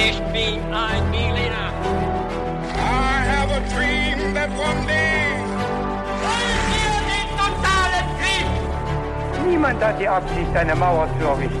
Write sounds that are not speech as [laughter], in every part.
Ich bin ein Berliner. I have a dream that one day. Wollen wir den totalen Krieg? Niemand hat die Absicht, eine Mauer zu errichten.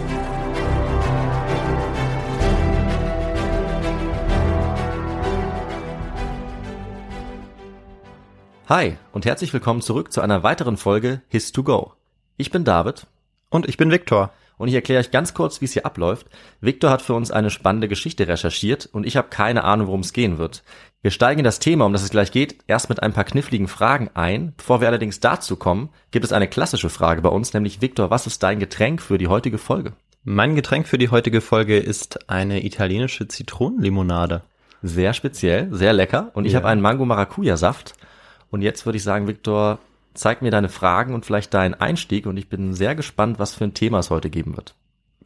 Hi und herzlich willkommen zurück zu einer weiteren Folge His to Go. Ich bin David Und ich bin Viktor. Und ich erkläre euch ganz kurz, wie es hier abläuft. Victor hat für uns eine spannende Geschichte recherchiert und ich habe keine Ahnung, worum es gehen wird. Wir steigen in das Thema, um das es gleich geht, erst mit ein paar kniffligen Fragen ein. Bevor wir allerdings dazu kommen, gibt es eine klassische Frage bei uns, nämlich Victor, was ist dein Getränk für die heutige Folge? Mein Getränk für die heutige Folge ist eine italienische Zitronenlimonade. Sehr speziell, sehr lecker und ich Ja. habe einen Mango-Maracuja-Saft. Und jetzt würde ich sagen, Victor, zeig mir deine Fragen und vielleicht deinen Einstieg und ich bin sehr gespannt, was für ein Thema es heute geben wird.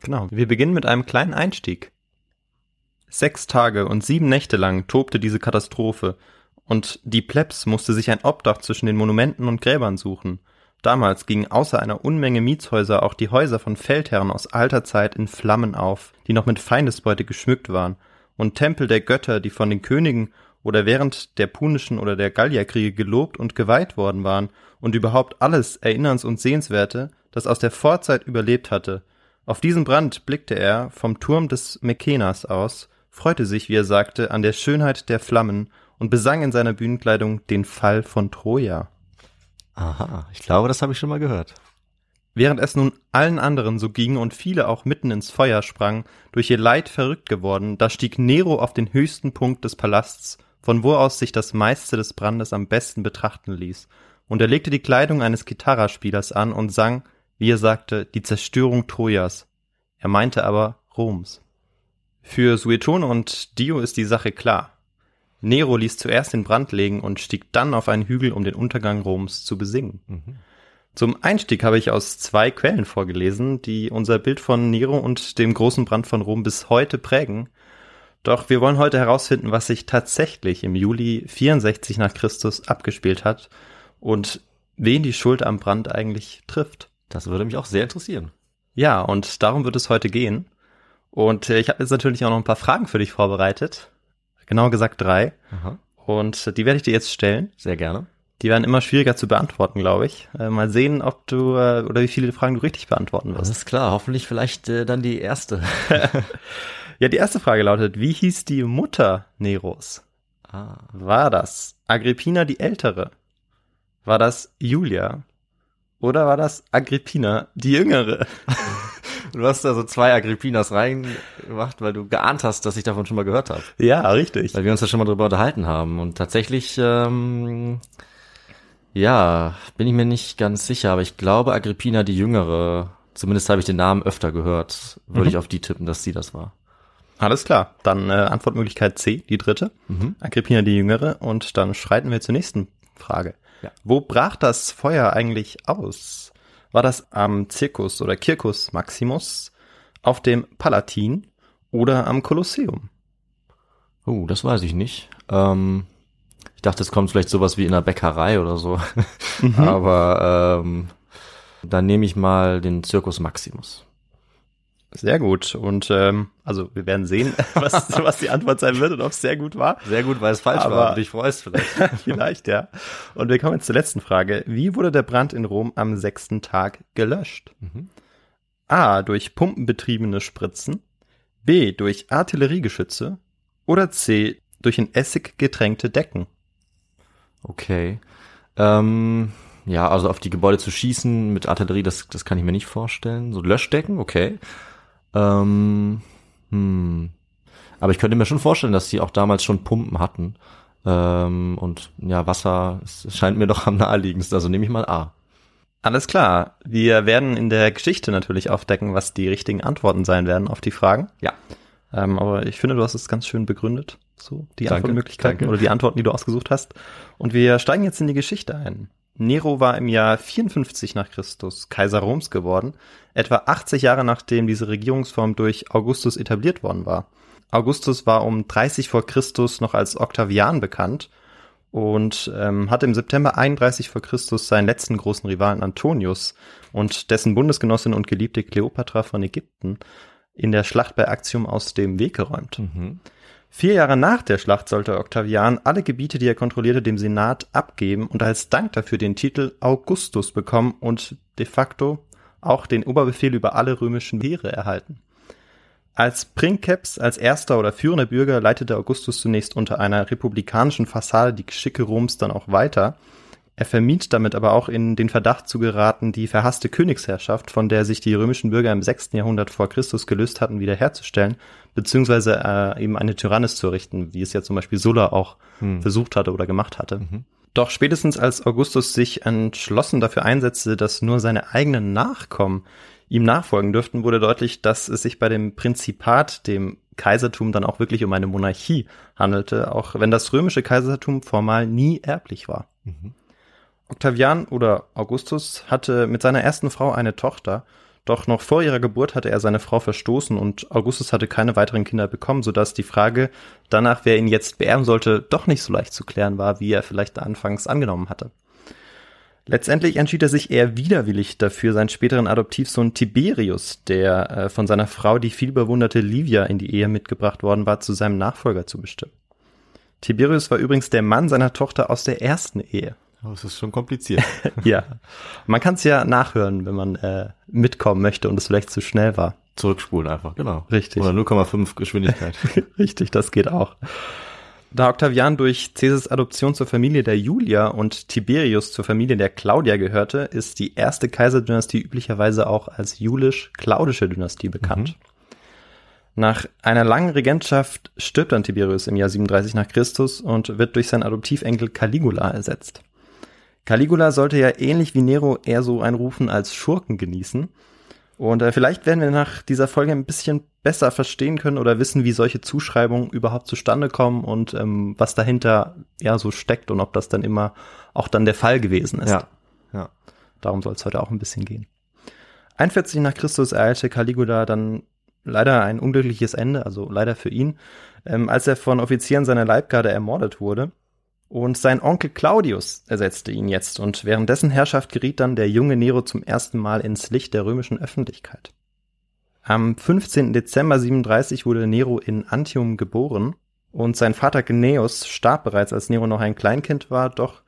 Genau. Wir beginnen mit einem kleinen Einstieg. Sechs Tage und sieben Nächte lang tobte diese Katastrophe und die Plebs musste sich ein Obdach zwischen den Monumenten und Gräbern suchen. Damals gingen außer einer Unmenge Mietshäuser auch die Häuser von Feldherren aus alter Zeit in Flammen auf, die noch mit Feindesbeute geschmückt waren, und Tempel der Götter, die von den Königen oder während der punischen oder der Gallierkriege gelobt und geweiht worden waren, und überhaupt alles Erinnerns- und Sehenswerte, das aus der Vorzeit überlebt hatte. Auf diesen Brand blickte er vom Turm des Mekenas aus, freute sich, wie er sagte, an der Schönheit der Flammen und besang in seiner Bühnenkleidung den Fall von Troja. Aha, ich glaube, das habe ich schon mal gehört. Während es nun allen anderen so ging und viele auch mitten ins Feuer sprangen, durch ihr Leid verrückt geworden, da stieg Nero auf den höchsten Punkt des Palasts, von wo aus sich das meiste des Brandes am besten betrachten ließ, und er legte die Kleidung eines Gitarraspielers an und sang, wie er sagte, die Zerstörung Trojas. Er meinte aber Roms. Für Suetone und Dio ist die Sache klar. Nero ließ zuerst den Brand legen und stieg dann auf einen Hügel, um den Untergang Roms zu besingen. Zum Einstieg habe ich aus zwei Quellen vorgelesen, die unser Bild von Nero und dem großen Brand von Rom bis heute prägen. Doch wir wollen heute herausfinden, was sich tatsächlich im Juli 64 nach Christus abgespielt hat und wen die Schuld am Brand eigentlich trifft. Das würde mich auch sehr interessieren. Ja, und darum wird es heute gehen. Und äh, ich habe jetzt natürlich auch noch ein paar Fragen für dich vorbereitet. Genauer gesagt drei. Aha, Und die werde ich dir jetzt stellen. sehr gerne. Die werden immer schwieriger zu beantworten, glaube ich. Äh, mal sehen, ob du äh, oder wie viele Fragen du richtig beantworten wirst. Alles klar, hoffentlich vielleicht äh, dann die erste. [laughs] Ja, die erste Frage lautet, wie hieß die Mutter Neros? ah, War das Agrippina die Ältere? War das Julia? Oder war das Agrippina die Jüngere? [laughs] du hast da so zwei Agrippinas reingemacht, weil du geahnt hast, dass ich davon schon mal gehört habe. Ja, richtig. Weil wir uns ja schon mal drüber unterhalten haben. Und tatsächlich, ähm, ja, bin ich mir nicht ganz sicher, aber ich glaube Agrippina die Jüngere, zumindest habe ich den Namen öfter gehört, würde Mhm. ich auf die tippen, dass sie das war. Alles klar. Dann äh, Antwortmöglichkeit C, die dritte. Mhm. Agrippina die Jüngere. Und dann schreiten wir zur nächsten Frage. Ja. Wo brach das Feuer eigentlich aus? War das am Circus oder Circus Maximus, auf dem Palatin oder am Kolosseum? Oh, das weiß ich nicht. Ähm, ich dachte, es kommt vielleicht sowas wie in einer Bäckerei oder so. Mhm. [laughs] aber ähm, dann nehme ich mal den Circus Maximus. Sehr gut. Und ähm, also wir werden sehen, [laughs] was, was die Antwort sein wird und ob es sehr gut war. Sehr gut, weil es falsch Aber- war und dich freust vielleicht. [laughs] Vielleicht, ja. Und wir kommen jetzt zur letzten Frage. Wie wurde der Brand in Rom am sechsten Tag gelöscht? Mhm. A. Durch pumpenbetriebene Spritzen. B. Durch Artilleriegeschütze. Oder C. Durch in Essig getränkte Decken. Okay. Ähm, ja, also auf die Gebäude zu schießen mit Artillerie, das, das kann ich mir nicht vorstellen. So Löschdecken, okay. Ähm, hm. Aber ich könnte mir schon vorstellen, dass die auch damals schon Pumpen hatten. Ähm, und ja, Wasser es scheint mir doch am naheliegendsten. Also nehme ich mal A. Alles klar. Wir werden in der Geschichte natürlich aufdecken, was die richtigen Antworten sein werden auf die Fragen. Ja. Ähm, aber ich finde, du hast es ganz schön begründet. So, die Danke, Antwortmöglichkeiten danke. oder die Antworten, die du ausgesucht hast. Und wir steigen jetzt in die Geschichte ein. Nero war im Jahr 54 nach Christus Kaiser Roms geworden, etwa 80 Jahre nachdem diese Regierungsform durch Augustus etabliert worden war. Augustus war um 30 vor Christus noch als Octavian bekannt und ähm, hatte im September 31 vor Christus seinen letzten großen Rivalen Antonius und dessen Bundesgenossin und Geliebte Kleopatra von Ägypten in der Schlacht bei Actium aus dem Weg geräumt. Mhm. Vier Jahre nach der Schlacht sollte Octavian alle Gebiete, die er kontrollierte, dem Senat abgeben und als Dank dafür den Titel Augustus bekommen und de facto auch den Oberbefehl über alle römischen Heere erhalten. Als Princeps, als erster oder führender Bürger, leitete Augustus zunächst unter einer republikanischen Fassade die Geschicke Roms dann auch weiter. Er vermied damit aber auch in den Verdacht zu geraten, die verhasste Königsherrschaft, von der sich die römischen Bürger im 6. Jahrhundert vor Christus gelöst hatten, wiederherzustellen, beziehungsweise äh, eben eine Tyrannis zu errichten, wie es ja zum Beispiel Sulla auch Hm. versucht hatte oder gemacht hatte. Mhm. Doch spätestens als Augustus sich entschlossen dafür einsetzte, dass nur seine eigenen Nachkommen ihm nachfolgen dürften, wurde deutlich, dass es sich bei dem Prinzipat, dem Kaisertum, dann auch wirklich um eine Monarchie handelte, auch wenn das römische Kaisertum formal nie erblich war. Mhm. Octavian oder Augustus hatte mit seiner ersten Frau eine Tochter, doch noch vor ihrer Geburt hatte er seine Frau verstoßen und Augustus hatte keine weiteren Kinder bekommen, sodass die Frage danach, wer ihn jetzt beerben sollte, doch nicht so leicht zu klären war, wie er vielleicht anfangs angenommen hatte. Letztendlich entschied er sich eher widerwillig dafür, seinen späteren Adoptivsohn Tiberius, der äh, von seiner Frau, die vielbewunderte Livia, in die Ehe mitgebracht worden war, zu seinem Nachfolger zu bestimmen. Tiberius war übrigens der Mann seiner Tochter aus der ersten Ehe. Aber es ist schon kompliziert. [laughs] Ja, man kann es ja nachhören, wenn man äh, mitkommen möchte und es vielleicht zu schnell war. Zurückspulen einfach, genau. Richtig. Oder 0,5 Geschwindigkeit. [laughs] Richtig, das geht auch. Da Octavian durch Caesars Adoption zur Familie der Julia und Tiberius zur Familie der Claudia gehörte, ist die erste Kaiserdynastie üblicherweise auch als julisch-claudische Dynastie bekannt. Nach einer langen Regentschaft stirbt dann Tiberius im Jahr 37 nach Christus und wird durch seinen Adoptivenkel Caligula ersetzt. Caligula sollte ja ähnlich wie Nero eher so ein Rufen als Schurken genießen. Und äh, vielleicht werden wir nach dieser Folge ein bisschen besser verstehen können oder wissen, wie solche Zuschreibungen überhaupt zustande kommen und ähm, was dahinter ja so steckt und ob das dann immer auch dann der Fall gewesen ist. ja. Ja. Darum soll es heute auch ein bisschen gehen. 41 nach Christus ereilte Caligula dann leider ein unglückliches Ende, also leider für ihn, ähm, als er von Offizieren seiner Leibgarde ermordet wurde. Und sein Onkel Claudius ersetzte ihn jetzt und während dessen Herrschaft geriet dann der junge Nero zum ersten Mal ins Licht der römischen Öffentlichkeit. Am 15. Dezember 37 wurde Nero in Antium geboren und sein Vater Gnaeus starb bereits, als Nero noch ein Kleinkind war, doch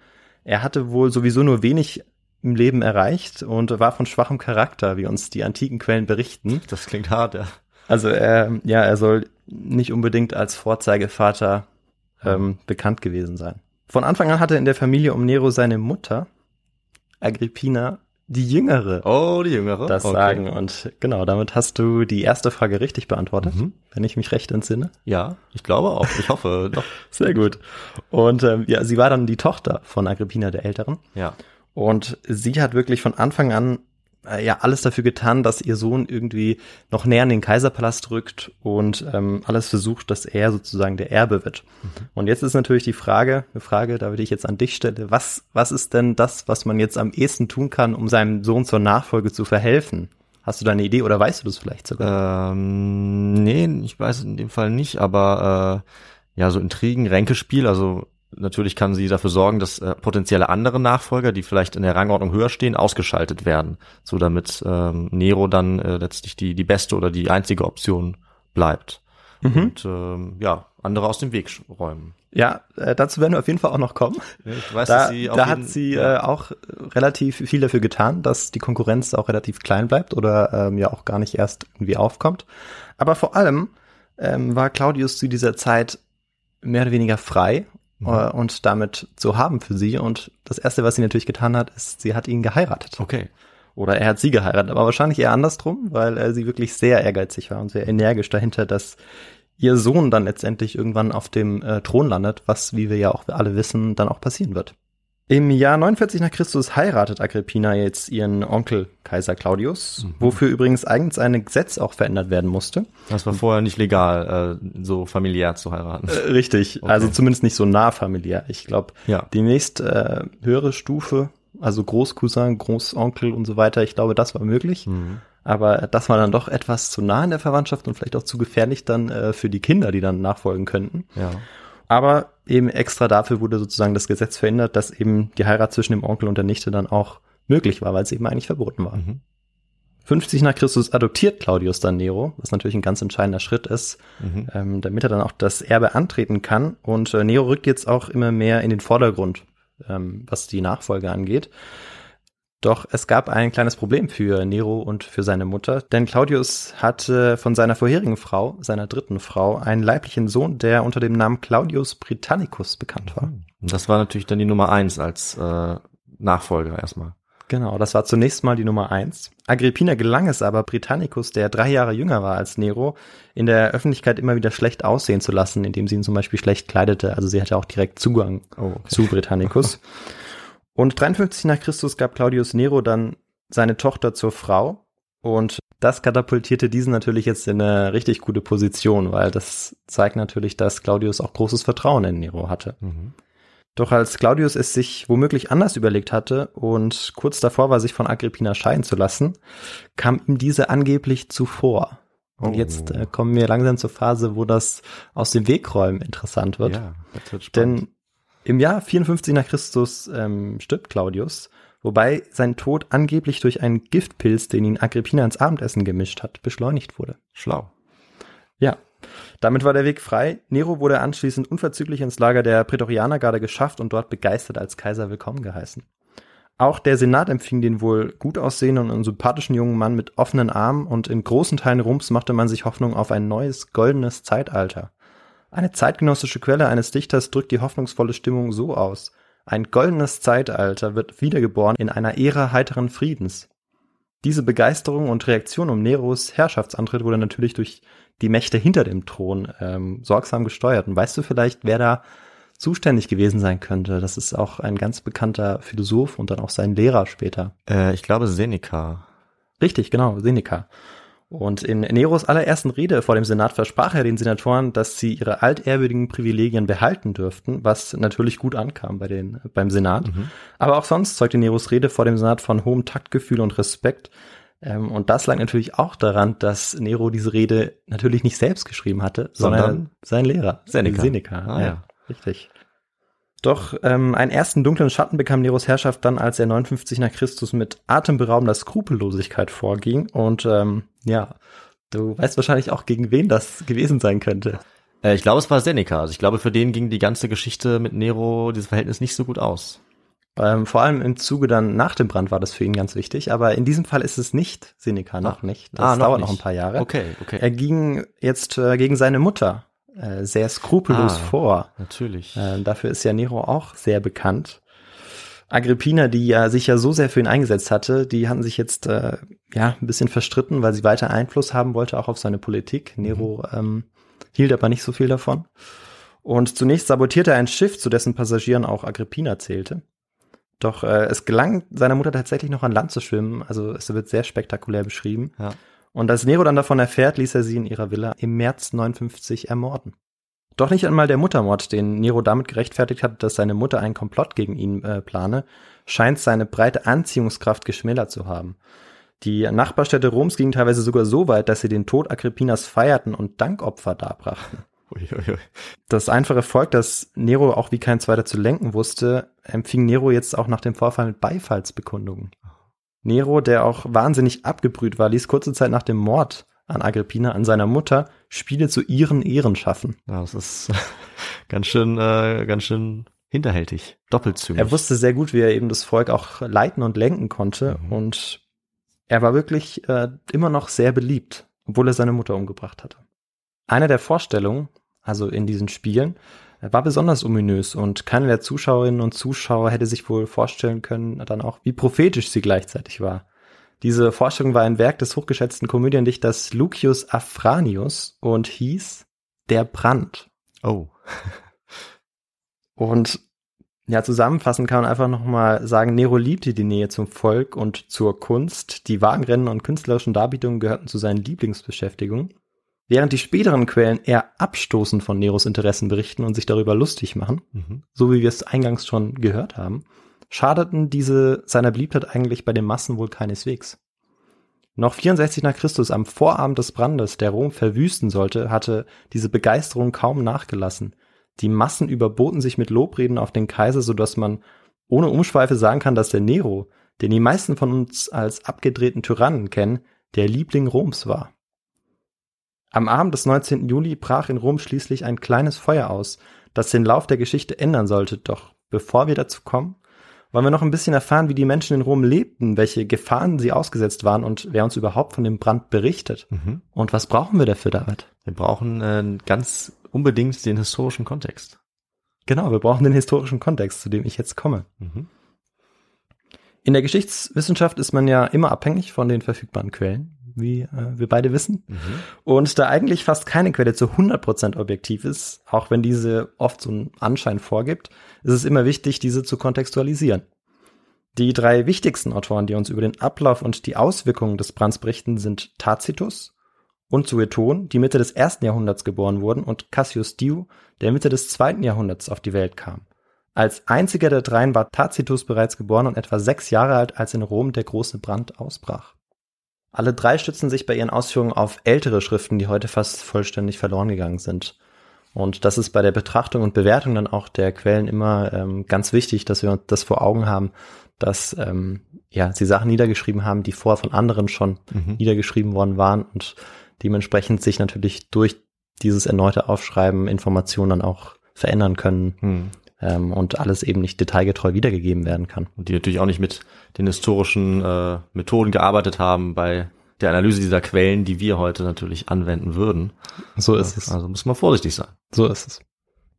er hatte wohl sowieso nur wenig im Leben erreicht und war von schwachem Charakter, wie uns die antiken Quellen berichten. Das klingt hart, ja. Also er, ja, er soll nicht unbedingt als Vorzeigevater ähm, bekannt gewesen sein. Von Anfang an hatte in der Familie um Nero seine Mutter, Agrippina, die Jüngere, Oh, die Jüngere. das Okay. sagen. Und genau, damit hast du die erste Frage richtig beantwortet, Mhm. wenn ich mich recht entsinne. Ja, ich glaube auch. Ich hoffe [laughs] doch. Sehr gut. Und ähm, ja, sie war dann die Tochter von Agrippina der Älteren. Ja. Und sie hat wirklich von Anfang an äh, ja alles dafür getan, dass ihr Sohn irgendwie noch näher an den Kaiserpalast rückt und ähm, alles versucht, dass er sozusagen der Erbe wird. Und jetzt ist natürlich die Frage, eine Frage, da würde ich jetzt an dich stelle, was, was ist denn das, was man jetzt am ehesten tun kann, um seinem Sohn zur Nachfolge zu verhelfen? Hast du da eine Idee oder weißt du das vielleicht sogar? Ähm, nee, ich weiß in dem Fall nicht, aber äh, ja, so Intrigen, Ränkespiel, also natürlich kann sie dafür sorgen, dass äh, potenzielle andere Nachfolger, die vielleicht in der Rangordnung höher stehen, ausgeschaltet werden, so damit ähm, Nero dann äh, letztlich die die beste oder die einzige Option bleibt und ähm, ja andere aus dem Weg räumen. Ja, äh, dazu werden wir auf jeden Fall auch noch kommen. Ich weiß, Da, dass sie da hat sie ja. äh, auch relativ viel dafür getan, dass die Konkurrenz auch relativ klein bleibt oder ähm, ja auch gar nicht erst irgendwie aufkommt. Aber vor allem ähm, war Claudius zu dieser Zeit mehr oder weniger frei Mhm. äh, und damit zu haben für sie. Und das Erste, was sie natürlich getan hat, ist, sie hat ihn geheiratet. okay. Oder er hat sie geheiratet, aber wahrscheinlich eher andersrum, weil äh, sie wirklich sehr ehrgeizig war und sehr energisch dahinter, dass ihr Sohn dann letztendlich irgendwann auf dem äh, Thron landet, was, wie wir ja auch alle wissen, dann auch passieren wird. Im Jahr 49 nach Christus heiratet Agrippina jetzt ihren Onkel Kaiser Claudius, wofür übrigens eigens ein Gesetz auch verändert werden musste. Das war vorher nicht legal, äh, so familiär zu heiraten. Äh, richtig, Okay. also zumindest nicht so nah familiär. Ich glaube, Ja. die nächst äh, höhere Stufe, also Großcousin, Großonkel und so weiter, ich glaube, das war möglich. Mhm. Aber das war dann doch etwas zu nah in der Verwandtschaft und vielleicht auch zu gefährlich dann äh, für die Kinder, die dann nachfolgen könnten. Ja. Aber eben extra dafür wurde sozusagen das Gesetz verändert, dass eben die Heirat zwischen dem Onkel und der Nichte dann auch möglich war, weil es eben eigentlich verboten war. Mhm. 50 nach Christus adoptiert Claudius dann Nero, was natürlich ein ganz entscheidender Schritt ist, Mhm. ähm, damit er dann auch das Erbe antreten kann. Und äh, Nero rückt jetzt auch immer mehr in den Vordergrund, ähm, was die Nachfolge angeht. Doch es gab ein kleines Problem für Nero und für seine Mutter, denn Claudius hatte von seiner vorherigen Frau, seiner dritten Frau, einen leiblichen Sohn, der unter dem Namen Claudius Britannicus bekannt war. Das war natürlich dann die Nummer eins als äh, Nachfolger erstmal. Genau, das war zunächst mal die Nummer eins. Agrippina gelang es aber, Britannicus, der drei Jahre jünger war als Nero, in der Öffentlichkeit immer wieder schlecht aussehen zu lassen, indem sie ihn zum Beispiel schlecht kleidete. Also sie hatte auch direkt Zugang Oh, okay. zu Britannicus. [laughs] Und 53 nach Christus gab Claudius Nero dann seine Tochter zur Frau und das katapultierte diesen natürlich jetzt in eine richtig gute Position, weil das zeigt natürlich, dass Claudius auch großes Vertrauen in Nero hatte. Mhm. Doch als Claudius es sich womöglich anders überlegt hatte und kurz davor war, sich von Agrippina scheiden zu lassen, kam ihm diese angeblich zuvor. Und Oh. jetzt äh, kommen wir langsam zur Phase, wo das aus dem Wegräumen interessant wird. Ja, das wird spannend. Denn im Jahr 54 nach Christus ähm, stirbt Claudius, wobei sein Tod angeblich durch einen Giftpilz, den ihn Agrippina ins Abendessen gemischt hat, beschleunigt wurde. Schlau. Ja, damit war der Weg frei. Nero wurde anschließend unverzüglich ins Lager der Prätorianergarde geschafft und dort begeistert als Kaiser willkommen geheißen. Auch der Senat empfing den wohl gut aussehenden und sympathischen jungen Mann mit offenen Armen und in großen Teilen Roms machte man sich Hoffnung auf ein neues goldenes Zeitalter. Eine zeitgenössische Quelle eines Dichters drückt die hoffnungsvolle Stimmung so aus. Ein goldenes Zeitalter wird wiedergeboren in einer Ära heiteren Friedens. Diese Begeisterung und Reaktion um Neros Herrschaftsantritt wurde natürlich durch die Mächte hinter dem Thron ähm, sorgsam gesteuert. Und weißt du vielleicht, wer da zuständig gewesen sein könnte? Das ist auch ein ganz bekannter Philosoph und dann auch sein Lehrer später. Äh, ich glaube Seneca. Richtig, genau, Seneca. Und in Neros allerersten Rede vor dem Senat versprach er den Senatoren, dass sie ihre altehrwürdigen Privilegien behalten dürften, was natürlich gut ankam bei den, beim Senat. Aber auch sonst zeugte Neros Rede vor dem Senat von hohem Taktgefühl und Respekt. Ähm, und das lag natürlich auch daran, dass Nero diese Rede natürlich nicht selbst geschrieben hatte, sondern, Sondern sein Lehrer, Seneca. Seneca, Ah, ja, ja. richtig. Doch ähm, einen ersten dunklen Schatten bekam Neros Herrschaft dann, als er 59 nach Christus mit atemberaubender Skrupellosigkeit vorging. Und ähm, ja, du weißt wahrscheinlich auch, gegen wen das gewesen sein könnte. Äh, ich glaube, es war Seneca. Also ich glaube, für den ging die ganze Geschichte mit Nero, dieses Verhältnis nicht so gut aus. Ähm, vor allem im Zuge dann nach dem Brand war das für ihn ganz wichtig. Aber in diesem Fall ist es nicht Seneca, noch nicht. Das Ah, noch dauert nicht. noch ein paar Jahre. Okay, okay. Er ging jetzt äh, gegen seine Mutter äh, sehr skrupellos Ah. vor. Natürlich. Äh, dafür ist ja Nero auch sehr bekannt. Agrippina, die ja sich ja so sehr für ihn eingesetzt hatte, die hatten sich jetzt äh, ja ein bisschen verstritten, weil sie weiter Einfluss haben wollte, auch auf seine Politik. Nero ähm, hielt aber nicht so viel davon. Und zunächst sabotierte er ein Schiff, zu dessen Passagieren auch Agrippina zählte. Doch äh, es gelang seiner Mutter tatsächlich noch an Land zu schwimmen, also es wird sehr spektakulär beschrieben. Ja. Und als Nero dann davon erfährt, ließ er sie in ihrer Villa im März 59 ermorden. Doch nicht einmal der Muttermord, den Nero damit gerechtfertigt hat, dass seine Mutter einen Komplott gegen ihn äh, plane, scheint seine breite Anziehungskraft geschmälert zu haben. Die Nachbarstädte Roms gingen teilweise sogar so weit, dass sie den Tod Agrippinas feierten und Dankopfer darbrachten. Uiuiui. Das einfache Volk, das Nero auch wie kein zweiter zu lenken wusste, empfing Nero jetzt auch nach dem Vorfall mit Beifallsbekundungen. Nero, der auch wahnsinnig abgebrüht war, ließ kurze Zeit nach dem Mord an Agrippina, an seiner Mutter, Spiele zu ihren Ehren schaffen. Ja, das ist [laughs] ganz schön, äh, ganz schön hinterhältig. Doppelzüngig. Er wusste sehr gut, wie er eben das Volk auch leiten und lenken konnte Mhm. und er war wirklich äh, immer noch sehr beliebt, obwohl er seine Mutter umgebracht hatte. Eine der Vorstellungen, also in diesen Spielen, war besonders ominös und keiner der Zuschauerinnen und Zuschauer hätte sich wohl vorstellen können, dann auch, wie prophetisch sie gleichzeitig war. Diese Vorstellung war ein Werk des hochgeschätzten Komödiendichters Lucius Afranius und hieß Der Brand. Oh. [laughs] Und ja, zusammenfassend kann man einfach nochmal sagen, Nero liebte die Nähe zum Volk und zur Kunst. Die Wagenrennen und künstlerischen Darbietungen gehörten zu seinen Lieblingsbeschäftigungen. Während die späteren Quellen eher abstoßend von Neros Interessen berichten und sich darüber lustig machen, Mhm. so wie wir es eingangs schon gehört haben, schadeten diese seiner Beliebtheit eigentlich bei den Massen wohl keineswegs. Noch 64 nach Christus, am Vorabend des Brandes, der Rom verwüsten sollte, hatte diese Begeisterung kaum nachgelassen. Die Massen überboten sich mit Lobreden auf den Kaiser, so dass man ohne Umschweife sagen kann, dass der Nero, den die meisten von uns als abgedrehten Tyrannen kennen, der Liebling Roms war. Am Abend des 19. Juli brach in Rom schließlich ein kleines Feuer aus, das den Lauf der Geschichte ändern sollte. Doch bevor wir dazu kommen, wollen wir noch ein bisschen erfahren, wie die Menschen in Rom lebten, welche Gefahren sie ausgesetzt waren und wer uns überhaupt von dem Brand berichtet. Mhm. Und was brauchen wir dafür, David? Wir brauchen äh, ganz unbedingt den historischen Kontext. Genau, wir brauchen den historischen Kontext, zu dem ich jetzt komme. Mhm. In der Geschichtswissenschaft ist man ja immer abhängig von den verfügbaren Quellen, wie äh, wir beide wissen. Mhm. Und da eigentlich fast keine Quelle zu 100% objektiv ist, auch wenn diese oft so einen Anschein vorgibt, ist es immer wichtig, diese zu kontextualisieren. Die drei wichtigsten Autoren, die uns über den Ablauf und die Auswirkungen des Brands berichten, sind Tacitus und Sueton, die Mitte des ersten Jahrhunderts geboren wurden, und Cassius Dio, der Mitte des zweiten Jahrhunderts auf die Welt kam. Als einziger der dreien war Tacitus bereits geboren und etwa sechs Jahre alt, als in Rom der große Brand ausbrach. Alle drei stützen sich bei ihren Ausführungen auf ältere Schriften, die heute fast vollständig verloren gegangen sind. Und das ist bei der Betrachtung und Bewertung dann auch der Quellen immer ähm, ganz wichtig, dass wir uns das vor Augen haben, dass ähm, ja sie Sachen niedergeschrieben haben, die vorher von anderen schon Mhm. niedergeschrieben worden waren und dementsprechend sich natürlich durch dieses erneute Aufschreiben Informationen dann auch verändern können Hm. Ähm, und alles eben nicht detailgetreu wiedergegeben werden kann. Und die natürlich auch nicht mit den historischen äh, Methoden gearbeitet haben bei der Analyse dieser Quellen, die wir heute natürlich anwenden würden. So ist es. Also muss man vorsichtig sein. So ist es.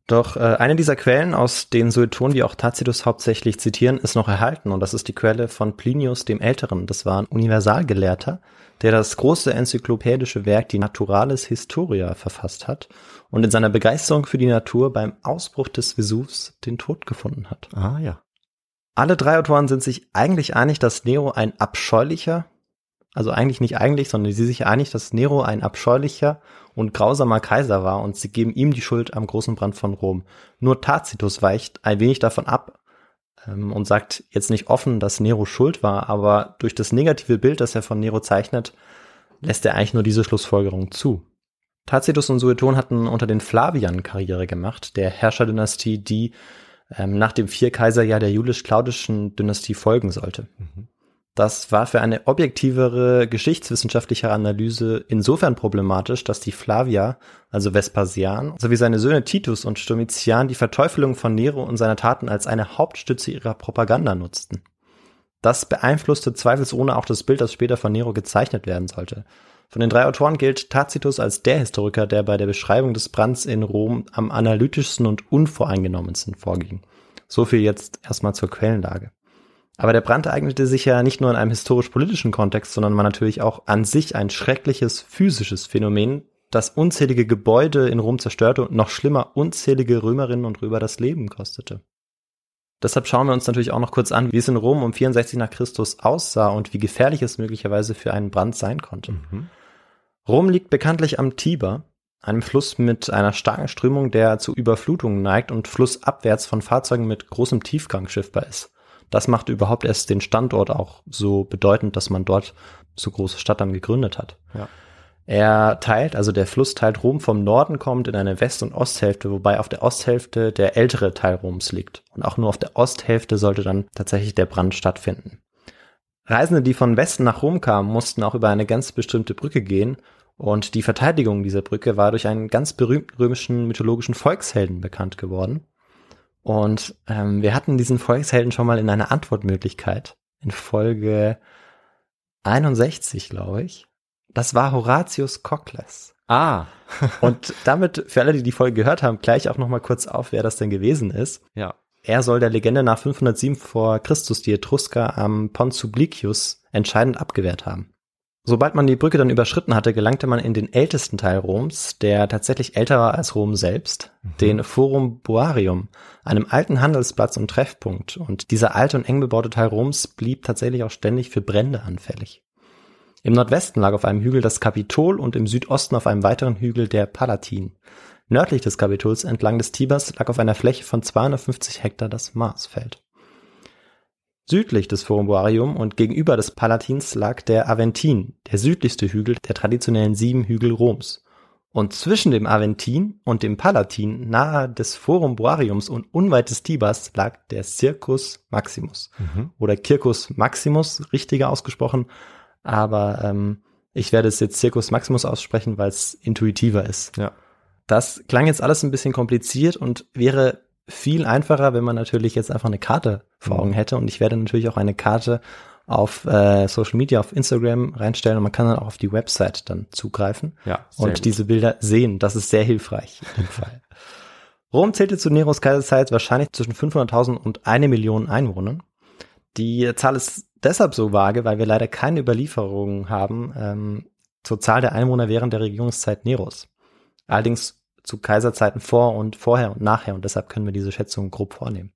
Doch äh, eine dieser Quellen, aus denen Sueton wie auch Tacitus hauptsächlich zitieren, ist noch erhalten und das ist die Quelle von Plinius dem Älteren. Das war ein Universalgelehrter, der das große enzyklopädische Werk Die Naturalis Historia verfasst hat und in seiner Begeisterung für die Natur beim Ausbruch des Vesuvs den Tod gefunden hat. Ah ja. Alle drei Autoren sind sich eigentlich einig, dass Nero ein abscheulicher, also eigentlich nicht eigentlich, sondern sie sind sich einig, dass Nero ein abscheulicher und grausamer Kaiser war und sie geben ihm die Schuld am großen Brand von Rom. Nur Tacitus weicht ein wenig davon ab ähm, und sagt jetzt nicht offen, dass Nero schuld war, aber durch das negative Bild, das er von Nero zeichnet, lässt er eigentlich nur diese Schlussfolgerung zu. Tacitus und Sueton hatten unter den Flaviern Karriere gemacht, der Herrscherdynastie, die ähm, nach dem Vierkaiserjahr der julisch-claudischen Dynastie folgen sollte. Das war für eine objektivere geschichtswissenschaftliche Analyse insofern problematisch, dass die Flavier, also Vespasian, sowie seine Söhne Titus und Domitian die Verteufelung von Nero und seiner Taten als eine Hauptstütze ihrer Propaganda nutzten. Das beeinflusste zweifelsohne auch das Bild, das später von Nero gezeichnet werden sollte. Von den drei Autoren gilt Tacitus als der Historiker, der bei der Beschreibung des Brands in Rom am analytischsten und unvoreingenommensten vorging. So viel jetzt erstmal zur Quellenlage. Aber der Brand eignete sich ja nicht nur in einem historisch-politischen Kontext, sondern war natürlich auch an sich ein schreckliches physisches Phänomen, das unzählige Gebäude in Rom zerstörte und noch schlimmer unzählige Römerinnen und Römer das Leben kostete. Deshalb schauen wir uns natürlich auch noch kurz an, wie es in Rom um 64 nach Christus aussah und wie gefährlich es möglicherweise für einen Brand sein konnte. Mhm. Rom liegt bekanntlich am Tiber, einem Fluss mit einer starken Strömung, der zu Überflutungen neigt und flussabwärts von Fahrzeugen mit großem Tiefgang schiffbar ist. Das macht überhaupt erst den Standort auch so bedeutend, dass man dort so große Stadt dann gegründet hat. Ja. Er teilt, also der Fluss teilt Rom vom Norden kommt in eine West- und Osthälfte, wobei auf der Osthälfte der ältere Teil Roms liegt. Und auch nur auf der Osthälfte sollte dann tatsächlich der Brand stattfinden. Reisende, die von Westen nach Rom kamen, mussten auch über eine ganz bestimmte Brücke gehen. Und die Verteidigung dieser Brücke war durch einen ganz berühmten römischen mythologischen Volkshelden bekannt geworden. Und ähm, wir hatten diesen Volkshelden schon mal in einer Antwortmöglichkeit in Folge 61, glaube ich. Das war Horatius Cocles. Ah, [laughs] [laughs] Und damit, für alle, die die Folge gehört haben, gleich auch noch mal kurz auf, wer das denn gewesen ist. ja. Er soll der Legende nach 507 vor Christus die Etrusker am Pont Sublicius entscheidend abgewehrt haben. Sobald man die Brücke dann überschritten hatte, gelangte man in den ältesten Teil Roms, der tatsächlich älter war als Rom selbst, den Forum Boarium, einem alten Handelsplatz und Treffpunkt. Und dieser alte und eng bebaute Teil Roms blieb tatsächlich auch ständig für Brände anfällig. Im Nordwesten lag auf einem Hügel das Kapitol und im Südosten auf einem weiteren Hügel der Palatin. Nördlich des Kapitols entlang des Tibers lag auf einer Fläche von 250 Hektar das Marsfeld. Südlich des Forum Boarium und gegenüber des Palatins lag der Aventin, der südlichste Hügel der traditionellen sieben Hügel Roms. Und zwischen dem Aventin und dem Palatin, nahe des Forum Boariums und unweit des Tibers, lag der Circus Maximus Mhm. oder Circus Maximus, richtiger ausgesprochen, aber ähm, Ich werde es jetzt Circus Maximus aussprechen, weil es intuitiver ist. Ja. Das klang jetzt alles ein bisschen kompliziert und wäre viel einfacher, wenn man natürlich jetzt einfach eine Karte vor Augen hätte. Und ich werde natürlich auch eine Karte auf äh, Social Media, auf Instagram reinstellen und man kann dann auch auf die Website dann zugreifen Ja. und gut. diese Bilder sehen. Das ist sehr hilfreich in dem Fall. [laughs] Rom zählte zu Neros Kaiserzeit wahrscheinlich zwischen 500.000 und eine Million Einwohnern. Die Zahl ist deshalb so vage, weil wir leider keine Überlieferungen haben ähm, zur Zahl der Einwohner während der Regierungszeit Neros. Allerdings zu Kaiserzeiten vor und vorher und nachher und deshalb können wir diese Schätzung grob vornehmen.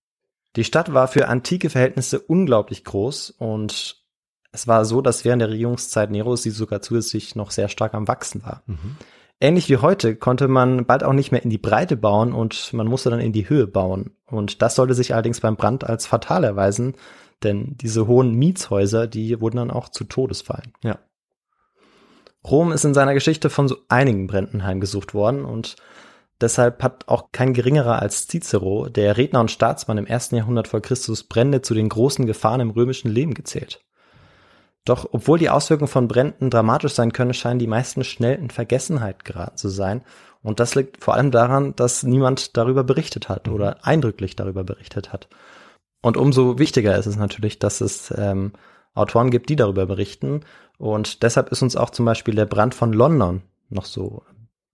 Die Stadt war für antike Verhältnisse unglaublich groß und es war so, dass während der Regierungszeit Neros sie sogar zusätzlich noch sehr stark am Wachsen war. Mhm. Ähnlich wie heute konnte man bald auch nicht mehr in die Breite bauen und man musste dann in die Höhe bauen. Und das sollte sich allerdings beim Brand als fatal erweisen, denn diese hohen Mietshäuser, die wurden dann auch zu Todesfallen. Ja. Rom ist in seiner Geschichte von so einigen Bränden heimgesucht worden und deshalb hat auch kein geringerer als Cicero, der Redner und Staatsmann im ersten Jahrhundert vor Christus, Brände zu den großen Gefahren im römischen Leben gezählt. Doch obwohl die Auswirkungen von Bränden dramatisch sein können, scheinen die meisten schnell in Vergessenheit geraten zu sein. Und das liegt vor allem daran, dass niemand darüber berichtet hat oder eindrücklich darüber berichtet hat. Und umso wichtiger ist es natürlich, dass es ähm, Autoren gibt, die darüber berichten. Und deshalb ist uns auch zum Beispiel der Brand von London noch so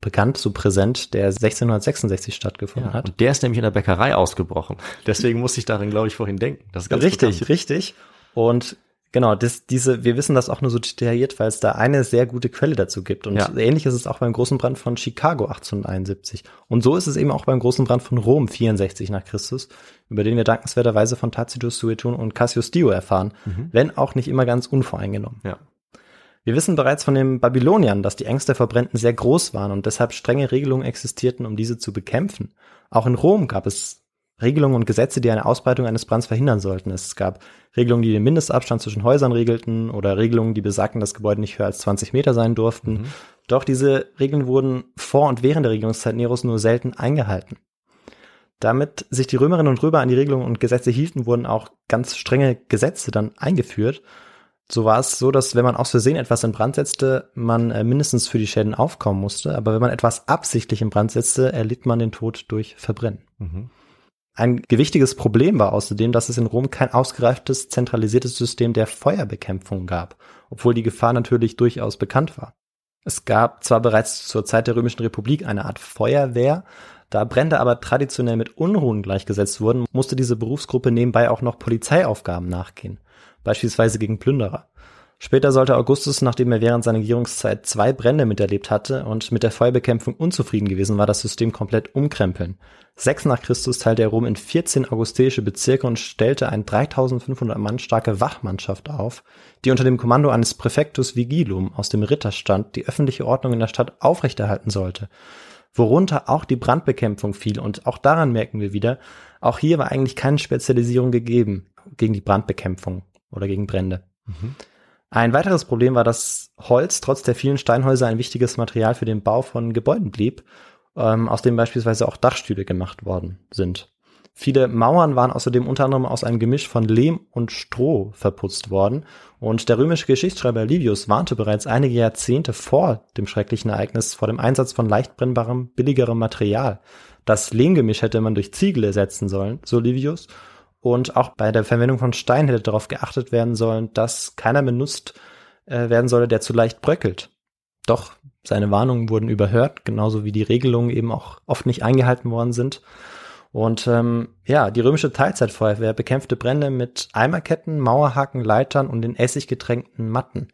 bekannt, so präsent, der 1666 stattgefunden Ja, hat. und der ist nämlich in der Bäckerei ausgebrochen. [laughs] Deswegen muss ich darin, glaube ich, vorhin denken. Das ist ganz richtig, bekannt. richtig. Und genau, das, diese, wir wissen das auch nur so detailliert, weil es da eine sehr gute Quelle dazu gibt. Und Ja. ähnlich ist es auch beim großen Brand von Chicago 1871. Und so ist es eben auch beim großen Brand von Rom 64 nach Christus, über den wir dankenswerterweise von Tacitus, Suetonius und Cassius Dio erfahren, wenn auch nicht immer ganz unvoreingenommen. Ja. Wir wissen bereits von den Babyloniern, dass die Ängste vor Bränden sehr groß waren und deshalb strenge Regelungen existierten, um diese zu bekämpfen. Auch in Rom gab es Regelungen und Gesetze, die eine Ausbreitung eines Brands verhindern sollten. Es gab Regelungen, die den Mindestabstand zwischen Häusern regelten oder Regelungen, die besagten, dass Gebäude nicht höher als 20 Meter sein durften. Doch diese Regeln wurden vor und während der Regierungszeit Neros nur selten eingehalten. Damit sich die Römerinnen und Römer an die Regelungen und Gesetze hielten, wurden auch ganz strenge Gesetze dann eingeführt. So war es so, dass wenn man aus Versehen etwas in Brand setzte, man äh, mindestens für die Schäden aufkommen musste. Aber wenn man etwas absichtlich in Brand setzte, erlitt man den Tod durch Verbrennen. Mhm. Ein gewichtiges Problem war außerdem, dass es in Rom kein ausgereiftes, zentralisiertes System der Feuerbekämpfung gab, obwohl die Gefahr natürlich durchaus bekannt war. Es gab zwar bereits zur Zeit der Römischen Republik eine Art Feuerwehr, da Brände aber traditionell mit Unruhen gleichgesetzt wurden, musste diese Berufsgruppe nebenbei auch noch Polizeiaufgaben nachgehen, beispielsweise gegen Plünderer. Später sollte Augustus, nachdem er während seiner Regierungszeit zwei Brände miterlebt hatte und mit der Feuerbekämpfung unzufrieden gewesen war, das System komplett umkrempeln. Sechs nach Christus teilte er Rom in 14 augusteische Bezirke und stellte eine 3500 Mann starke Wachmannschaft auf, die unter dem Kommando eines Präfectus Vigilum aus dem Ritterstand die öffentliche Ordnung in der Stadt aufrechterhalten sollte. Worunter auch die Brandbekämpfung fiel und auch daran merken wir wieder, auch hier war eigentlich keine Spezialisierung gegeben gegen die Brandbekämpfung oder gegen Brände. Ein weiteres Problem war, dass Holz trotz der vielen Steinhäuser ein wichtiges Material für den Bau von Gebäuden blieb, ähm, aus dem beispielsweise auch Dachstühle gemacht worden sind. Viele Mauern waren außerdem unter anderem aus einem Gemisch von Lehm und Stroh verputzt worden und der römische Geschichtsschreiber Livius warnte bereits einige Jahrzehnte vor dem schrecklichen Ereignis vor dem Einsatz von leicht brennbarem, billigerem Material. Das Lehmgemisch hätte man durch Ziegel ersetzen sollen, so Livius, und auch bei der Verwendung von Stein hätte darauf geachtet werden sollen, dass keiner benutzt äh, werden solle, der zu leicht bröckelt. Doch seine Warnungen wurden überhört, genauso wie die Regelungen eben auch oft nicht eingehalten worden sind. Und ähm, ja, die römische Teilzeitfeuerwehr bekämpfte Brände mit Eimerketten, Mauerhaken, Leitern und den essiggetränkten Matten.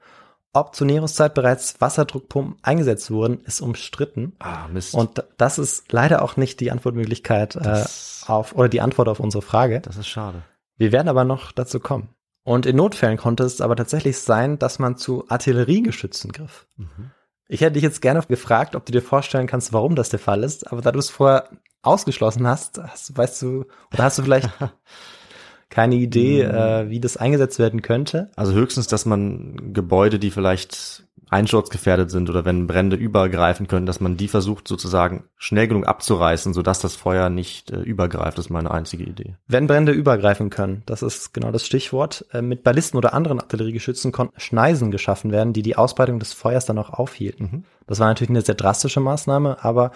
Ob zu Neros Zeit bereits Wasserdruckpumpen eingesetzt wurden, ist umstritten. Ah, Mist. Und das ist leider auch nicht die Antwortmöglichkeit äh, auf oder die Antwort auf unsere Frage. das ist schade. Wir werden aber noch dazu kommen. Und in Notfällen konnte es aber tatsächlich sein, dass man zu Artilleriegeschützen griff. Ich hätte dich jetzt gerne gefragt, ob du dir vorstellen kannst, warum das der Fall ist, aber da du es vorher ausgeschlossen hast, hast weißt du, oder hast du vielleicht [laughs] keine Idee, äh, wie das eingesetzt werden könnte? Also höchstens, dass man Gebäude, die vielleicht einsturzgefährdet sind oder wenn Brände übergreifen können, dass man die versucht sozusagen schnell genug abzureißen, sodass das Feuer nicht äh, übergreift, das ist meine einzige Idee. Wenn Brände übergreifen können, das ist genau das Stichwort. Äh, mit Ballisten oder anderen Artilleriegeschützen konnten Schneisen geschaffen werden, die die Ausbreitung des Feuers dann auch aufhielten. Mhm. Das war natürlich eine sehr drastische Maßnahme, aber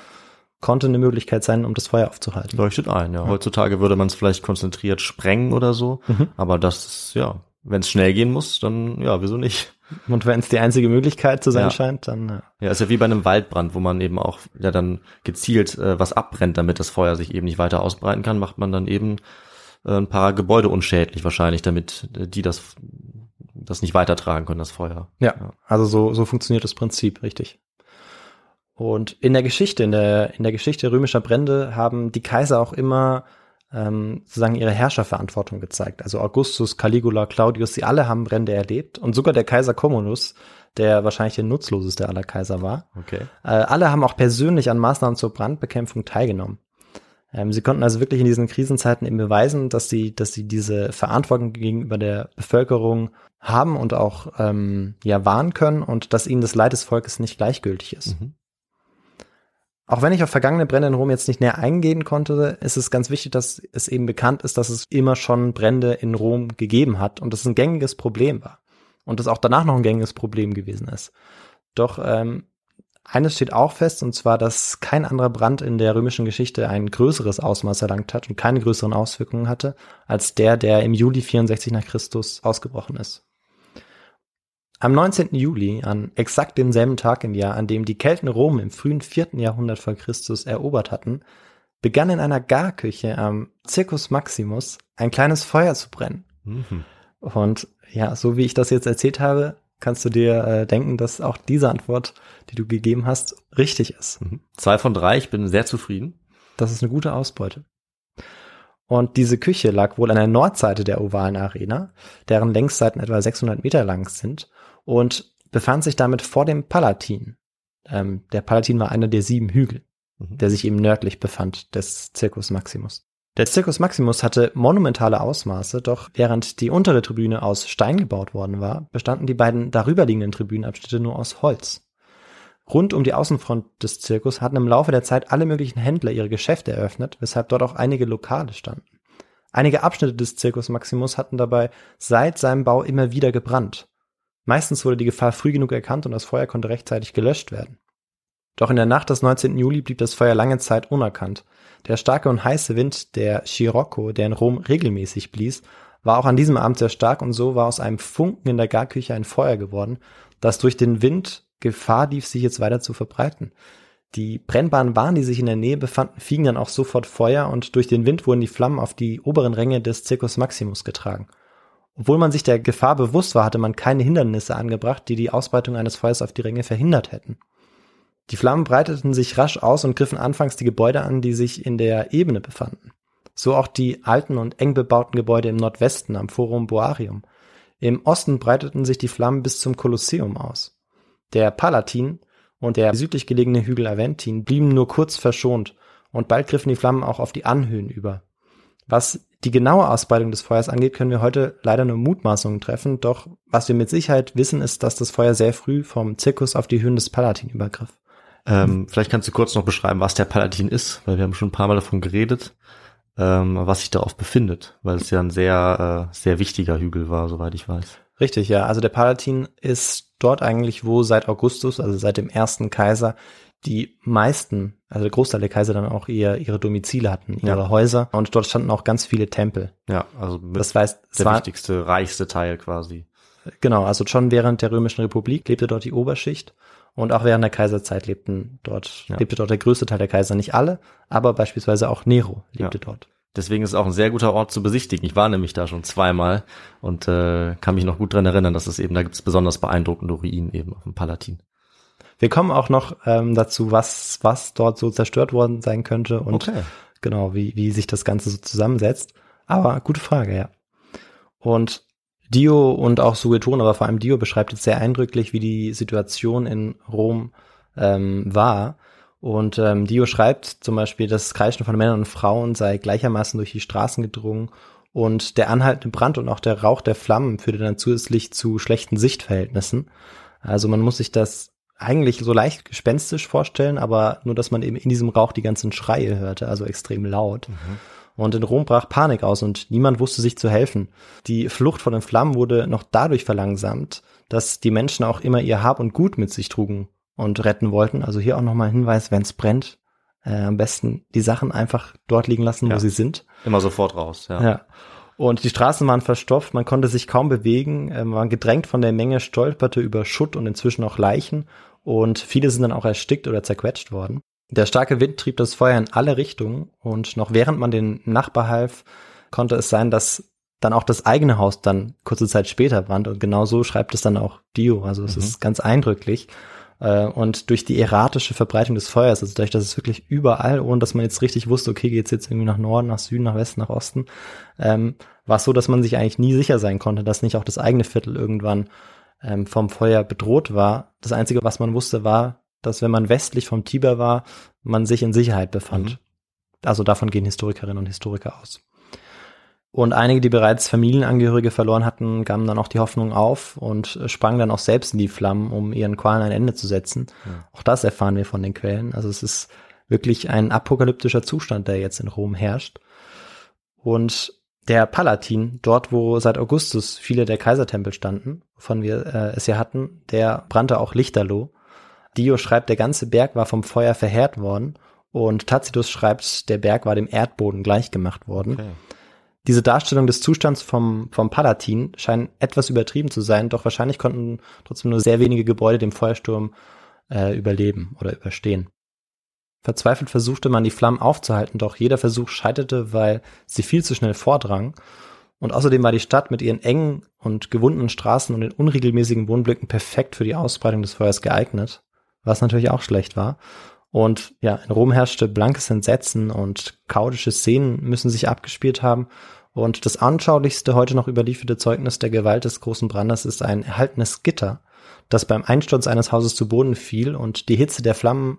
konnte eine Möglichkeit sein, um das Feuer aufzuhalten. Leuchtet ein, ja. Heutzutage würde man es vielleicht konzentriert sprengen oder so, Mhm. aber das ist, ja, wenn es schnell gehen muss, dann ja, wieso nicht? Und wenn es die einzige Möglichkeit zu sein Ja. scheint, dann äh, Ja, ist ja wie bei einem Waldbrand, wo man eben auch ja dann gezielt äh, was abbrennt, damit das Feuer sich eben nicht weiter ausbreiten kann, macht man dann eben äh, ein paar Gebäude unschädlich wahrscheinlich, damit äh, die das das nicht weitertragen können, das Feuer. Ja, Ja. also so, so funktioniert das Prinzip, richtig. Und in der Geschichte, in der, in der Geschichte römischer Brände haben die Kaiser auch immer ähm, sozusagen ihre Herrscherverantwortung gezeigt. Also Augustus, Caligula, Claudius, sie alle haben Brände erlebt und sogar der Kaiser Commodus, der wahrscheinlich der nutzloseste aller Kaiser war. Okay. Äh, alle haben auch persönlich an Maßnahmen zur Brandbekämpfung teilgenommen. Ähm, sie konnten also wirklich in diesen Krisenzeiten eben beweisen, dass sie, dass sie diese Verantwortung gegenüber der Bevölkerung haben und auch ähm, ja wahren können und dass ihnen das Leid des Volkes nicht gleichgültig ist. Mhm. Auch wenn ich auf vergangene Brände in Rom jetzt nicht näher eingehen konnte, ist es ganz wichtig, dass es eben bekannt ist, dass es immer schon Brände in Rom gegeben hat und das ein gängiges Problem war. Und das auch danach noch ein gängiges Problem gewesen ist. Doch ähm, eines steht auch fest, und zwar, dass kein anderer Brand in der römischen Geschichte ein größeres Ausmaß erlangt hat und keine größeren Auswirkungen hatte, als der, der im Juli 64 nach Christus ausgebrochen ist. Am 19. Juli, an exakt demselben Tag im Jahr, an dem die Kelten Rom im frühen 4. Jahrhundert vor Christus erobert hatten, begann in einer Garküche am Circus Maximus ein kleines Feuer zu brennen. Mhm. Und ja, so wie ich das jetzt erzählt habe, kannst du dir äh, denken, dass auch diese Antwort, die du gegeben hast, richtig ist. Mhm. Zwei von drei, ich bin sehr zufrieden. Das ist eine gute Ausbeute. Und diese Küche lag wohl an der Nordseite der ovalen Arena, deren Längsseiten etwa 600 Meter lang sind und befand sich damit vor dem Palatin. Ähm, der Palatin war einer der sieben Hügel, Mhm. der sich eben nördlich befand des Circus Maximus. Der Circus Maximus hatte monumentale Ausmaße, doch während die untere Tribüne aus Stein gebaut worden war, bestanden die beiden darüberliegenden Tribünenabschnitte nur aus Holz. Rund um die Außenfront des Zirkus hatten im Laufe der Zeit alle möglichen Händler ihre Geschäfte eröffnet, weshalb dort auch einige Lokale standen. Einige Abschnitte des Circus Maximus hatten dabei seit seinem Bau immer wieder gebrannt. Meistens wurde die Gefahr früh genug erkannt und das Feuer konnte rechtzeitig gelöscht werden. Doch in der Nacht des 19. Juli blieb das Feuer lange Zeit unerkannt. Der starke und heiße Wind, der Scirocco, der in Rom regelmäßig blies, war auch an diesem Abend sehr stark und so war aus einem Funken in der Garküche ein Feuer geworden, das durch den Wind Gefahr lief, sich jetzt weiter zu verbreiten. Die brennbaren Waren, die sich in der Nähe befanden, fingen dann auch sofort Feuer und durch den Wind wurden die Flammen auf die oberen Ränge des Circus Maximus getragen. Obwohl man sich der Gefahr bewusst war, hatte man keine Hindernisse angebracht, die die Ausbreitung eines Feuers auf die Ränge verhindert hätten. Die Flammen breiteten sich rasch aus und griffen anfangs die Gebäude an, die sich in der Ebene befanden. So auch die alten und eng bebauten Gebäude im Nordwesten am Forum Boarium. Im Osten breiteten sich die Flammen bis zum Kolosseum aus. Der Palatin und der südlich gelegene Hügel Aventin blieben nur kurz verschont und bald griffen die Flammen auch auf die Anhöhen über. Was die genaue Ausbreitung des Feuers angeht, können wir heute leider nur Mutmaßungen treffen, doch was wir mit Sicherheit wissen, ist, dass das Feuer sehr früh vom Zirkus auf die Höhen des Palatin übergriff. Ähm, vielleicht kannst du kurz noch beschreiben, was der Palatin ist, weil wir haben schon ein paar Mal davon geredet, ähm, was sich darauf befindet, weil es ja ein sehr, äh, sehr wichtiger Hügel war, soweit ich weiß. Richtig, ja. Also der Palatin ist dort eigentlich, wo seit Augustus, also seit dem ersten Kaiser, die meisten, also der Großteil der Kaiser dann auch ihr, ihre Domizile hatten, ihre Ja. Häuser. Und dort standen auch ganz viele Tempel. Ja, also Das heißt, der war, wichtigste, reichste Teil quasi. genau, also schon während der Römischen Republik lebte dort die Oberschicht. Und auch während der Kaiserzeit lebten dort, Ja. lebte dort der größte Teil der Kaiser, nicht alle, aber beispielsweise auch Nero lebte Ja. dort. Deswegen ist es auch ein sehr guter Ort zu besichtigen. Ich war nämlich da schon zweimal und äh, kann mich noch gut dran erinnern, dass es eben, da gibt es besonders beeindruckende Ruinen eben auf dem Palatin. Wir kommen auch noch ähm, dazu, was, was dort so zerstört worden sein könnte und genau, wie, wie sich das Ganze so zusammensetzt. Aber gute Frage, ja. Und Dio und auch Sueton, aber vor allem Dio beschreibt jetzt sehr eindrücklich, wie die Situation in Rom ähm, war. Und ähm, Dio schreibt zum Beispiel, das Kreischen von Männern und Frauen sei gleichermaßen durch die Straßen gedrungen und der anhaltende Brand und auch der Rauch der Flammen führte dann zusätzlich zu schlechten Sichtverhältnissen. Also man muss sich das eigentlich so leicht gespenstisch vorstellen, aber nur, dass man eben in diesem Rauch die ganzen Schreie hörte, also extrem laut. Und in Rom brach Panik aus und niemand wusste sich zu helfen. Die Flucht von den Flammen wurde noch dadurch verlangsamt, dass die Menschen auch immer ihr Hab und Gut mit sich trugen und retten wollten. Also hier auch nochmal ein Hinweis, wenn es brennt, äh, am besten die Sachen einfach dort liegen lassen, Ja. wo sie sind. Immer sofort raus, ja. Ja. Und die Straßen waren verstopft, man konnte sich kaum bewegen, man war gedrängt von der Menge, stolperte über Schutt und inzwischen auch Leichen und viele sind dann auch erstickt oder zerquetscht worden. Der starke Wind trieb das Feuer in alle Richtungen und noch während man den Nachbar half, konnte es sein, dass dann auch das eigene Haus dann kurze Zeit später brannte und genau so schreibt es dann auch Dio, also es Mhm. ist ganz eindrücklich. Äh, Und durch die erratische Verbreitung des Feuers, also dadurch, dass es wirklich überall, ohne dass man jetzt richtig wusste, okay, geht's jetzt irgendwie nach Norden, nach Süden, nach Westen, nach Osten, ähm, war es so, dass man sich eigentlich nie sicher sein konnte, dass nicht auch das eigene Viertel irgendwann ähm, vom Feuer bedroht war. Das Einzige, was man wusste, war, dass wenn man westlich vom Tiber war, man sich in Sicherheit befand. Mhm. Also davon gehen Historikerinnen und Historiker aus. Und einige, die bereits Familienangehörige verloren hatten, gaben dann auch die Hoffnung auf und äh, sprangen dann auch selbst in die Flammen, um ihren Qualen ein Ende zu setzen. Ja. Auch das erfahren wir von den Quellen. Also es ist wirklich ein apokalyptischer Zustand, der jetzt in Rom herrscht. Und der Palatin, dort wo seit Augustus viele der Kaisertempel standen, wovon wir äh, es ja hatten, der brannte auch lichterloh. Dio schreibt, der ganze Berg war vom Feuer verheert worden und Tacitus schreibt, der Berg war dem Erdboden gleichgemacht worden. Okay. Diese Darstellung des Zustands vom, vom Palatin scheint etwas übertrieben zu sein, doch wahrscheinlich konnten trotzdem nur sehr wenige Gebäude dem Feuersturm äh, überleben oder überstehen. Verzweifelt versuchte man, die Flammen aufzuhalten, doch jeder Versuch scheiterte, weil sie viel zu schnell vordrangen. Und außerdem war die Stadt mit ihren engen und gewundenen Straßen und den unregelmäßigen Wohnblöcken perfekt für die Ausbreitung des Feuers geeignet, was natürlich auch schlecht war. Und ja, in Rom herrschte blankes Entsetzen und chaotische Szenen müssen sich abgespielt haben. Und das anschaulichste heute noch überlieferte Zeugnis der Gewalt des großen Brandes ist ein erhaltenes Gitter, das beim Einsturz eines Hauses zu Boden fiel und die Hitze der Flammen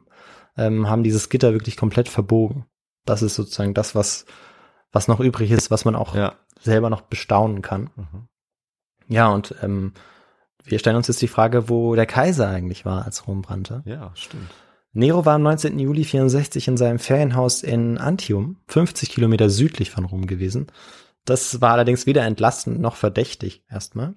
ähm, haben dieses Gitter wirklich komplett verbogen. Das ist sozusagen das, was, was noch übrig ist, was man auch Ja. selber noch bestaunen kann. Mhm. Ja, und ähm, wir stellen uns jetzt die Frage, wo der Kaiser eigentlich war, als Rom brannte. Ja, stimmt. Nero war am 19. Juli 64 in seinem Ferienhaus in Antium, 50 Kilometer südlich von Rom gewesen. Das war allerdings weder entlastend noch verdächtig erstmal.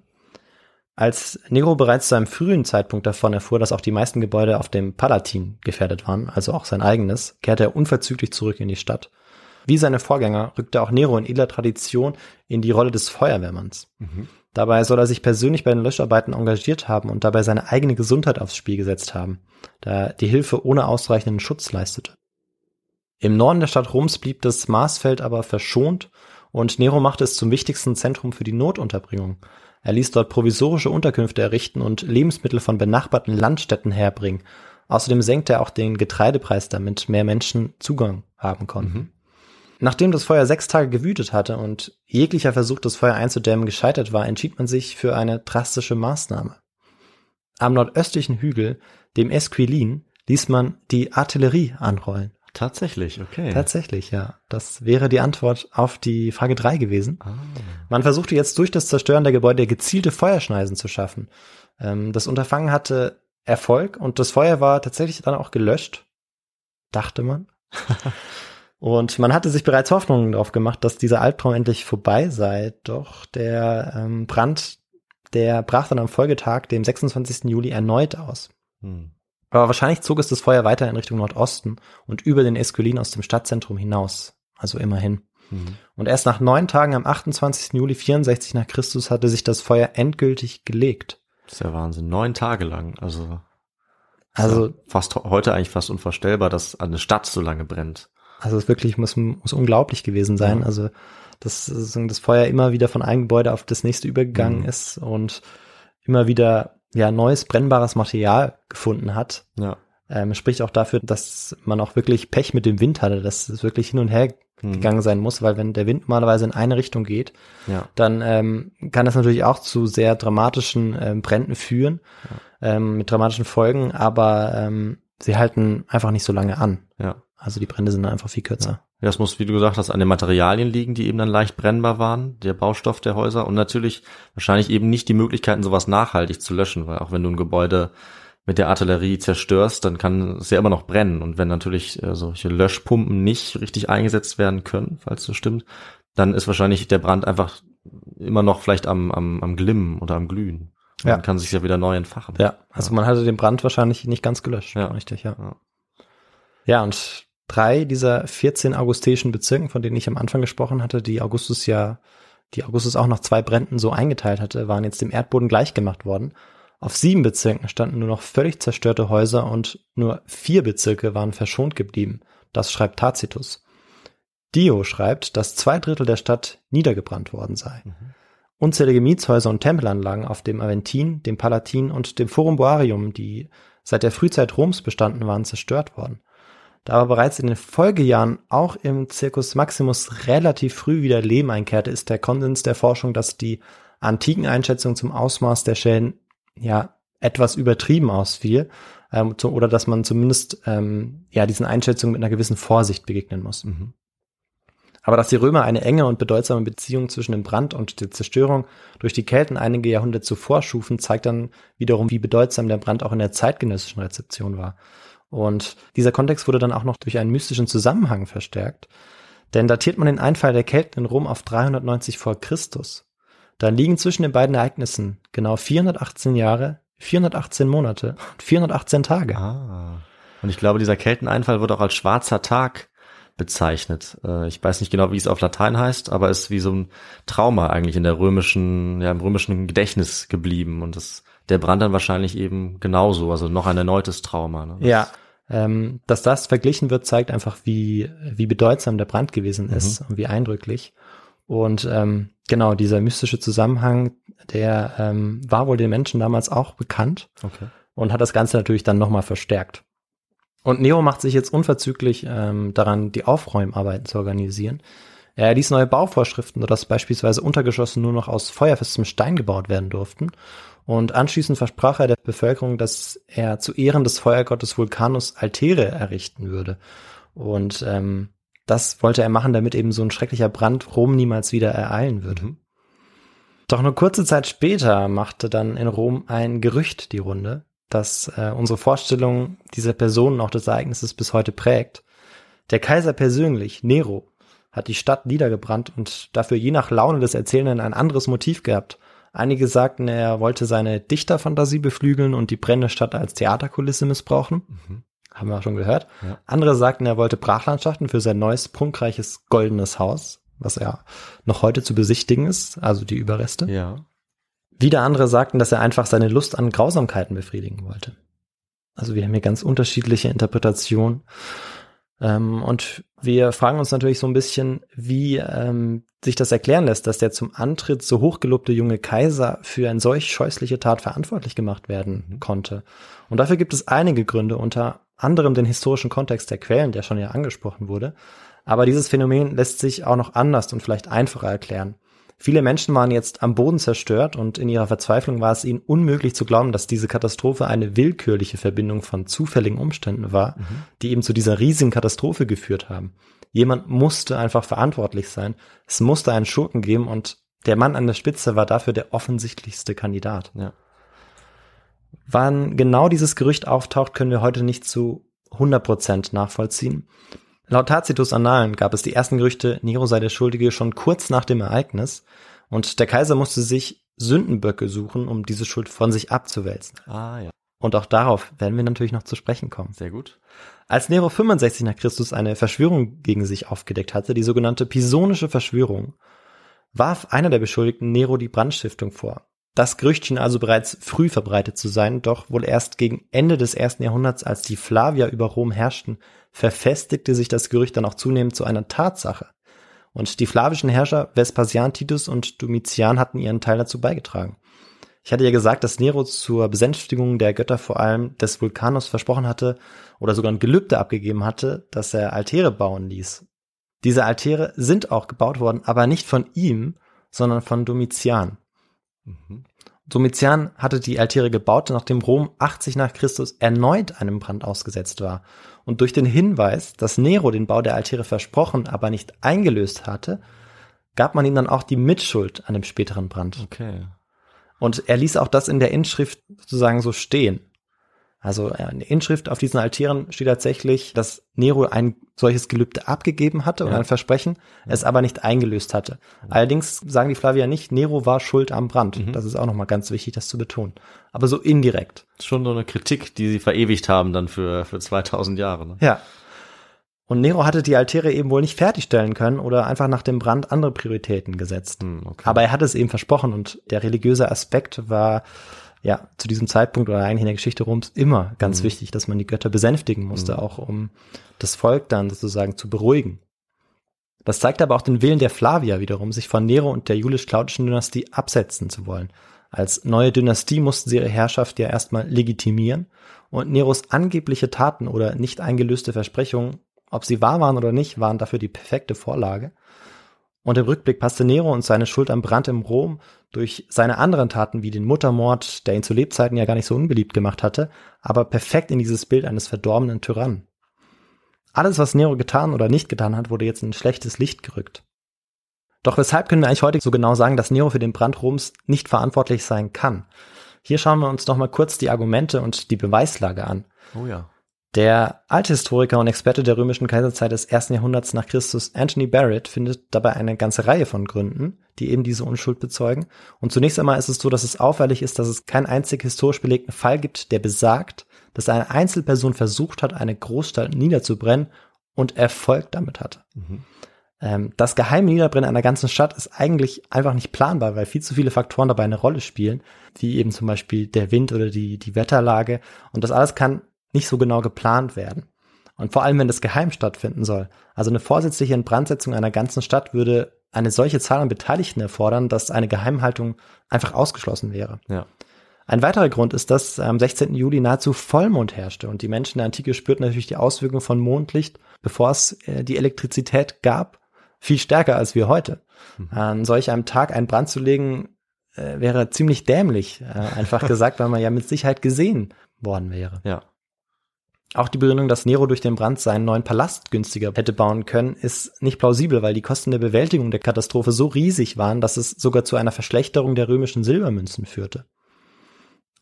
Als Nero bereits zu einem frühen Zeitpunkt davon erfuhr, dass auch die meisten Gebäude auf dem Palatin gefährdet waren, also auch sein eigenes, kehrte er unverzüglich zurück in die Stadt. Wie seine Vorgänger rückte auch Nero in edler Tradition in die Rolle des Feuerwehrmanns. Mhm. Dabei soll er sich persönlich bei den Löscharbeiten engagiert haben und dabei seine eigene Gesundheit aufs Spiel gesetzt haben, da er die Hilfe ohne ausreichenden Schutz leistete. Im Norden der Stadt Roms blieb das Marsfeld aber verschont und Nero machte es zum wichtigsten Zentrum für die Notunterbringung. Er ließ dort provisorische Unterkünfte errichten und Lebensmittel von benachbarten Landstädten herbringen. Außerdem senkte er auch den Getreidepreis, damit mehr Menschen Zugang haben konnten. Mhm. Nachdem das Feuer sechs Tage gewütet hatte und jeglicher Versuch, das Feuer einzudämmen, gescheitert war, entschied man sich für eine drastische Maßnahme. Am nordöstlichen Hügel, dem Esquilin, ließ man die Artillerie anrollen. Tatsächlich, okay. Tatsächlich, ja. Das wäre die Antwort auf die Frage drei gewesen. ah. Man versuchte jetzt durch das Zerstören der Gebäude gezielte Feuerschneisen zu schaffen. Ähm, das Unterfangen hatte Erfolg und das Feuer war tatsächlich dann auch gelöscht, dachte man. [laughs] und man hatte sich bereits Hoffnungen darauf gemacht, dass dieser Albtraum endlich vorbei sei. Doch der ähm, Brand, der brach dann am Folgetag, dem 26. Juli, erneut aus. Hm. Aber wahrscheinlich zog es das Feuer weiter in Richtung Nordosten und über den Esquilin aus dem Stadtzentrum hinaus. Also immerhin. Mhm. Und erst nach neun Tagen am 28. Juli 64 nach Christus hatte sich das Feuer endgültig gelegt. Das ist ja Wahnsinn. Neun Tage lang. Also, Also, ja fast heute eigentlich fast unvorstellbar, dass eine Stadt so lange brennt. Also es wirklich muss, muss unglaublich gewesen sein. Ja. Also, dass das Feuer immer wieder von einem Gebäude auf das nächste übergegangen Mhm. ist und immer wieder ja neues brennbares Material gefunden hat. Ja. Ähm, spricht auch dafür, dass man auch wirklich Pech mit dem Wind hatte, dass es wirklich hin und her Hm. gegangen sein muss, weil wenn der Wind normalerweise in eine Richtung geht, Ja. dann ähm, kann das natürlich auch zu sehr dramatischen ähm, Bränden führen, ähm, mit dramatischen Folgen, aber ähm, sie halten einfach nicht so lange an. Ja. Also die Brände sind einfach viel kürzer. Ja, das muss, wie du gesagt hast, an den Materialien liegen, die eben dann leicht brennbar waren, der Baustoff der Häuser und natürlich wahrscheinlich eben nicht die Möglichkeiten, sowas nachhaltig zu löschen, weil auch wenn du ein Gebäude mit der Artillerie zerstörst, dann kann es ja immer noch brennen. Und wenn natürlich äh, solche Löschpumpen nicht richtig eingesetzt werden können, falls das stimmt, dann ist wahrscheinlich der Brand einfach immer noch vielleicht am, am, am Glimmen oder am Glühen. Und Ja. Dann kann sich ja wieder neu entfachen. Ja, also man hatte den Brand wahrscheinlich nicht ganz gelöscht. Ja. Richtig, ja. Ja. Ja, und drei dieser 14 augusteischen Bezirken, von denen ich am Anfang gesprochen hatte, die Augustus ja, die Augustus auch nach zwei Bränden so eingeteilt hatte, waren jetzt dem Erdboden gleichgemacht worden. Auf sieben Bezirken standen nur noch völlig zerstörte Häuser und nur vier Bezirke waren verschont geblieben. Das schreibt Tacitus. Dio schreibt, dass zwei Drittel der Stadt niedergebrannt worden sei. Unzählige Mietshäuser und Tempelanlagen auf dem Aventin, dem Palatin und dem Forum Boarium, die seit der Frühzeit Roms bestanden waren, zerstört worden. Da aber bereits in den Folgejahren auch im Circus Maximus relativ früh wieder Leben einkehrte, ist der Konsens der Forschung, dass die antiken Einschätzung zum Ausmaß der Schäden ja etwas übertrieben ausfiel ähm, zu, oder dass man zumindest ähm, ja diesen Einschätzungen mit einer gewissen Vorsicht begegnen muss. Mhm. Aber dass die Römer eine enge und bedeutsame Beziehung zwischen dem Brand und der Zerstörung durch die Kelten einige Jahrhunderte zuvor schufen, zeigt dann wiederum, wie bedeutsam der Brand auch in der zeitgenössischen Rezeption war. Und dieser Kontext wurde dann auch noch durch einen mystischen Zusammenhang verstärkt. Denn datiert man den Einfall der Kelten in Rom auf 390 vor Christus, dann liegen zwischen den beiden Ereignissen genau 418 Jahre, 418 Monate und 418 Tage. Ah. Und ich glaube, dieser Kelteneinfall wird auch als schwarzer Tag bezeichnet. Äh, Ich weiß nicht genau, wie es auf Latein heißt, aber ist wie so ein Trauma eigentlich in der römischen, ja, im römischen Gedächtnis geblieben. Und das, der Brand dann wahrscheinlich eben genauso, also noch ein erneutes Trauma. Ne? Ja, ähm, dass das verglichen wird, zeigt einfach, wie, wie bedeutsam der Brand gewesen ist und wie eindrücklich. Und ähm, genau, dieser mystische Zusammenhang, der ähm, war wohl den Menschen damals auch bekannt Okay. und hat das Ganze natürlich dann nochmal verstärkt. Und Nero macht sich jetzt unverzüglich ähm, daran, die Aufräumarbeiten zu organisieren. Er erließ neue Bauvorschriften, sodass beispielsweise Untergeschosse nur noch aus feuerfestem Stein gebaut werden durften. Und anschließend versprach er der Bevölkerung, dass er zu Ehren des Feuergottes Vulcanus Altäre errichten würde. Und ähm, das wollte er machen, damit eben so ein schrecklicher Brand Rom niemals wieder ereilen würde. Mhm. Doch nur kurze Zeit später machte dann in Rom ein Gerücht die Runde, das äh, unsere Vorstellung dieser Person und auch des Ereignisses bis heute prägt. Der Kaiser persönlich, Nero, hat die Stadt niedergebrannt und dafür je nach Laune des Erzählenden ein anderes Motiv gehabt. Einige sagten, er wollte seine Dichterfantasie beflügeln und die brennende Stadt als Theaterkulisse missbrauchen. Haben wir schon gehört. Ja. Andere sagten, er wollte Brachlandschaften für sein neues, prunkreiches, goldenes Haus, was ja noch heute zu besichtigen ist, also die Überreste. Ja. Wieder andere sagten, dass er einfach seine Lust an Grausamkeiten befriedigen wollte. Also wir haben hier ganz unterschiedliche Interpretationen. Ähm, und wir fragen uns natürlich so ein bisschen, wie ähm, sich das erklären lässt, dass der zum Antritt so hochgelobte junge Kaiser für eine solch scheußliche Tat verantwortlich gemacht werden konnte. Und dafür gibt es einige Gründe, unter anderem den historischen Kontext der Quellen, der schon ja angesprochen wurde. Aber dieses Phänomen lässt sich auch noch anders und vielleicht einfacher erklären. Viele Menschen waren jetzt am Boden zerstört und in ihrer Verzweiflung war es ihnen unmöglich zu glauben, dass diese Katastrophe eine willkürliche Verbindung von zufälligen Umständen war, die eben zu dieser riesigen Katastrophe geführt haben. Jemand musste einfach verantwortlich sein. Es musste einen Schurken geben und der Mann an der Spitze war dafür der offensichtlichste Kandidat. Ja. Wann genau dieses Gerücht auftaucht, können wir heute nicht zu 100% nachvollziehen. Laut Tacitus Annalen gab es die ersten Gerüchte, Nero sei der Schuldige schon kurz nach dem Ereignis und der Kaiser musste sich Sündenböcke suchen, um diese Schuld von sich abzuwälzen. Ah, ja. Und auch darauf werden wir natürlich noch zu sprechen kommen. Sehr gut. Als Nero 65 nach Christus eine Verschwörung gegen sich aufgedeckt hatte, die sogenannte Pisonische Verschwörung, warf einer der Beschuldigten Nero die Brandstiftung vor. Das Gerücht schien also bereits früh verbreitet zu sein, doch wohl erst gegen Ende des ersten Jahrhunderts, als die Flavier über Rom herrschten, verfestigte sich das Gerücht dann auch zunehmend zu einer Tatsache. Und die flavischen Herrscher Vespasian, Titus und Domitian hatten ihren Teil dazu beigetragen. Ich hatte ja gesagt, dass Nero zur Besänftigung der Götter vor allem des Vulkanus versprochen hatte oder sogar ein Gelübde abgegeben hatte, dass er Altäre bauen ließ. Diese Altäre sind auch gebaut worden, aber nicht von ihm, sondern von Domitian. Mhm. Domitian hatte die Altäre gebaut, nachdem Rom 80 nach Christus erneut einem Brand ausgesetzt war. Und durch den Hinweis, dass Nero den Bau der Altäre versprochen, aber nicht eingelöst hatte, gab man ihm dann auch die Mitschuld an dem späteren Brand. Okay. Und er ließ auch das in der Inschrift sozusagen so stehen. Also in der Inschrift auf diesen Altären steht tatsächlich, dass Nero ein solches Gelübde abgegeben hatte oder Ja. ein Versprechen, es aber nicht eingelöst hatte. Allerdings sagen die Flavier nicht, Nero war schuld am Brand. Mhm. Das ist auch nochmal ganz wichtig, das zu betonen. Aber so indirekt. Schon so eine Kritik, die sie verewigt haben dann für, für 2000 Jahre. Ne? Ja. Und Nero hatte die Altäre eben wohl nicht fertigstellen können oder einfach nach dem Brand andere Prioritäten gesetzt. Hm, okay. Aber er hat es eben versprochen und der religiöse Aspekt war ja zu diesem Zeitpunkt oder eigentlich in der Geschichte Roms immer ganz Mhm. wichtig, dass man die Götter besänftigen musste, Mhm. auch um das Volk dann sozusagen zu beruhigen. Das zeigt aber auch den Willen der Flavier wiederum, sich von Nero und der julisch-claudischen Dynastie absetzen zu wollen. Als neue Dynastie mussten sie ihre Herrschaft ja erstmal legitimieren und Neros angebliche Taten oder nicht eingelöste Versprechungen, ob sie wahr waren oder nicht, waren dafür die perfekte Vorlage. Und im Rückblick passte Nero und seine Schuld am Brand im Rom durch seine anderen Taten wie den Muttermord, der ihn zu Lebzeiten ja gar nicht so unbeliebt gemacht hatte, aber perfekt in dieses Bild eines verdorbenen Tyrannen. Alles, was Nero getan oder nicht getan hat, wurde jetzt in ein schlechtes Licht gerückt. Doch weshalb können wir eigentlich heute so genau sagen, dass Nero für den Brand Roms nicht verantwortlich sein kann? Hier schauen wir uns noch mal kurz die Argumente und die Beweislage an. Oh ja. Der alte Historiker und Experte der römischen Kaiserzeit des ersten Jahrhunderts nach Christus, Anthony Barrett, findet dabei eine ganze Reihe von Gründen, die eben diese Unschuld bezeugen. Und zunächst einmal ist es so, dass es auffällig ist, dass es keinen einzig historisch belegten Fall gibt, der besagt, dass eine Einzelperson versucht hat, eine Großstadt niederzubrennen und Erfolg damit hatte. Mhm. Ähm, das geheime Niederbrennen einer ganzen Stadt ist eigentlich einfach nicht planbar, weil viel zu viele Faktoren dabei eine Rolle spielen, wie eben zum Beispiel der Wind oder die, die Wetterlage. Und das alles kann nicht so genau geplant werden. Und vor allem, wenn das geheim stattfinden soll. Also eine vorsätzliche Inbrandsetzung einer ganzen Stadt würde eine solche Zahl an Beteiligten erfordern, dass eine Geheimhaltung einfach ausgeschlossen wäre. Ja. Ein weiterer Grund ist, dass am 16. Juli nahezu Vollmond herrschte und die Menschen der Antike spürten natürlich die Auswirkungen von Mondlicht, bevor es äh, die Elektrizität gab, viel stärker als wir heute. An solch einem Tag einen Brand zu legen, äh, wäre ziemlich dämlich, äh, einfach [laughs] gesagt, weil man ja mit Sicherheit gesehen worden wäre. Ja. Auch die Begründung, dass Nero durch den Brand seinen neuen Palast günstiger hätte bauen können, ist nicht plausibel, weil die Kosten der Bewältigung der Katastrophe so riesig waren, dass es sogar zu einer Verschlechterung der römischen Silbermünzen führte.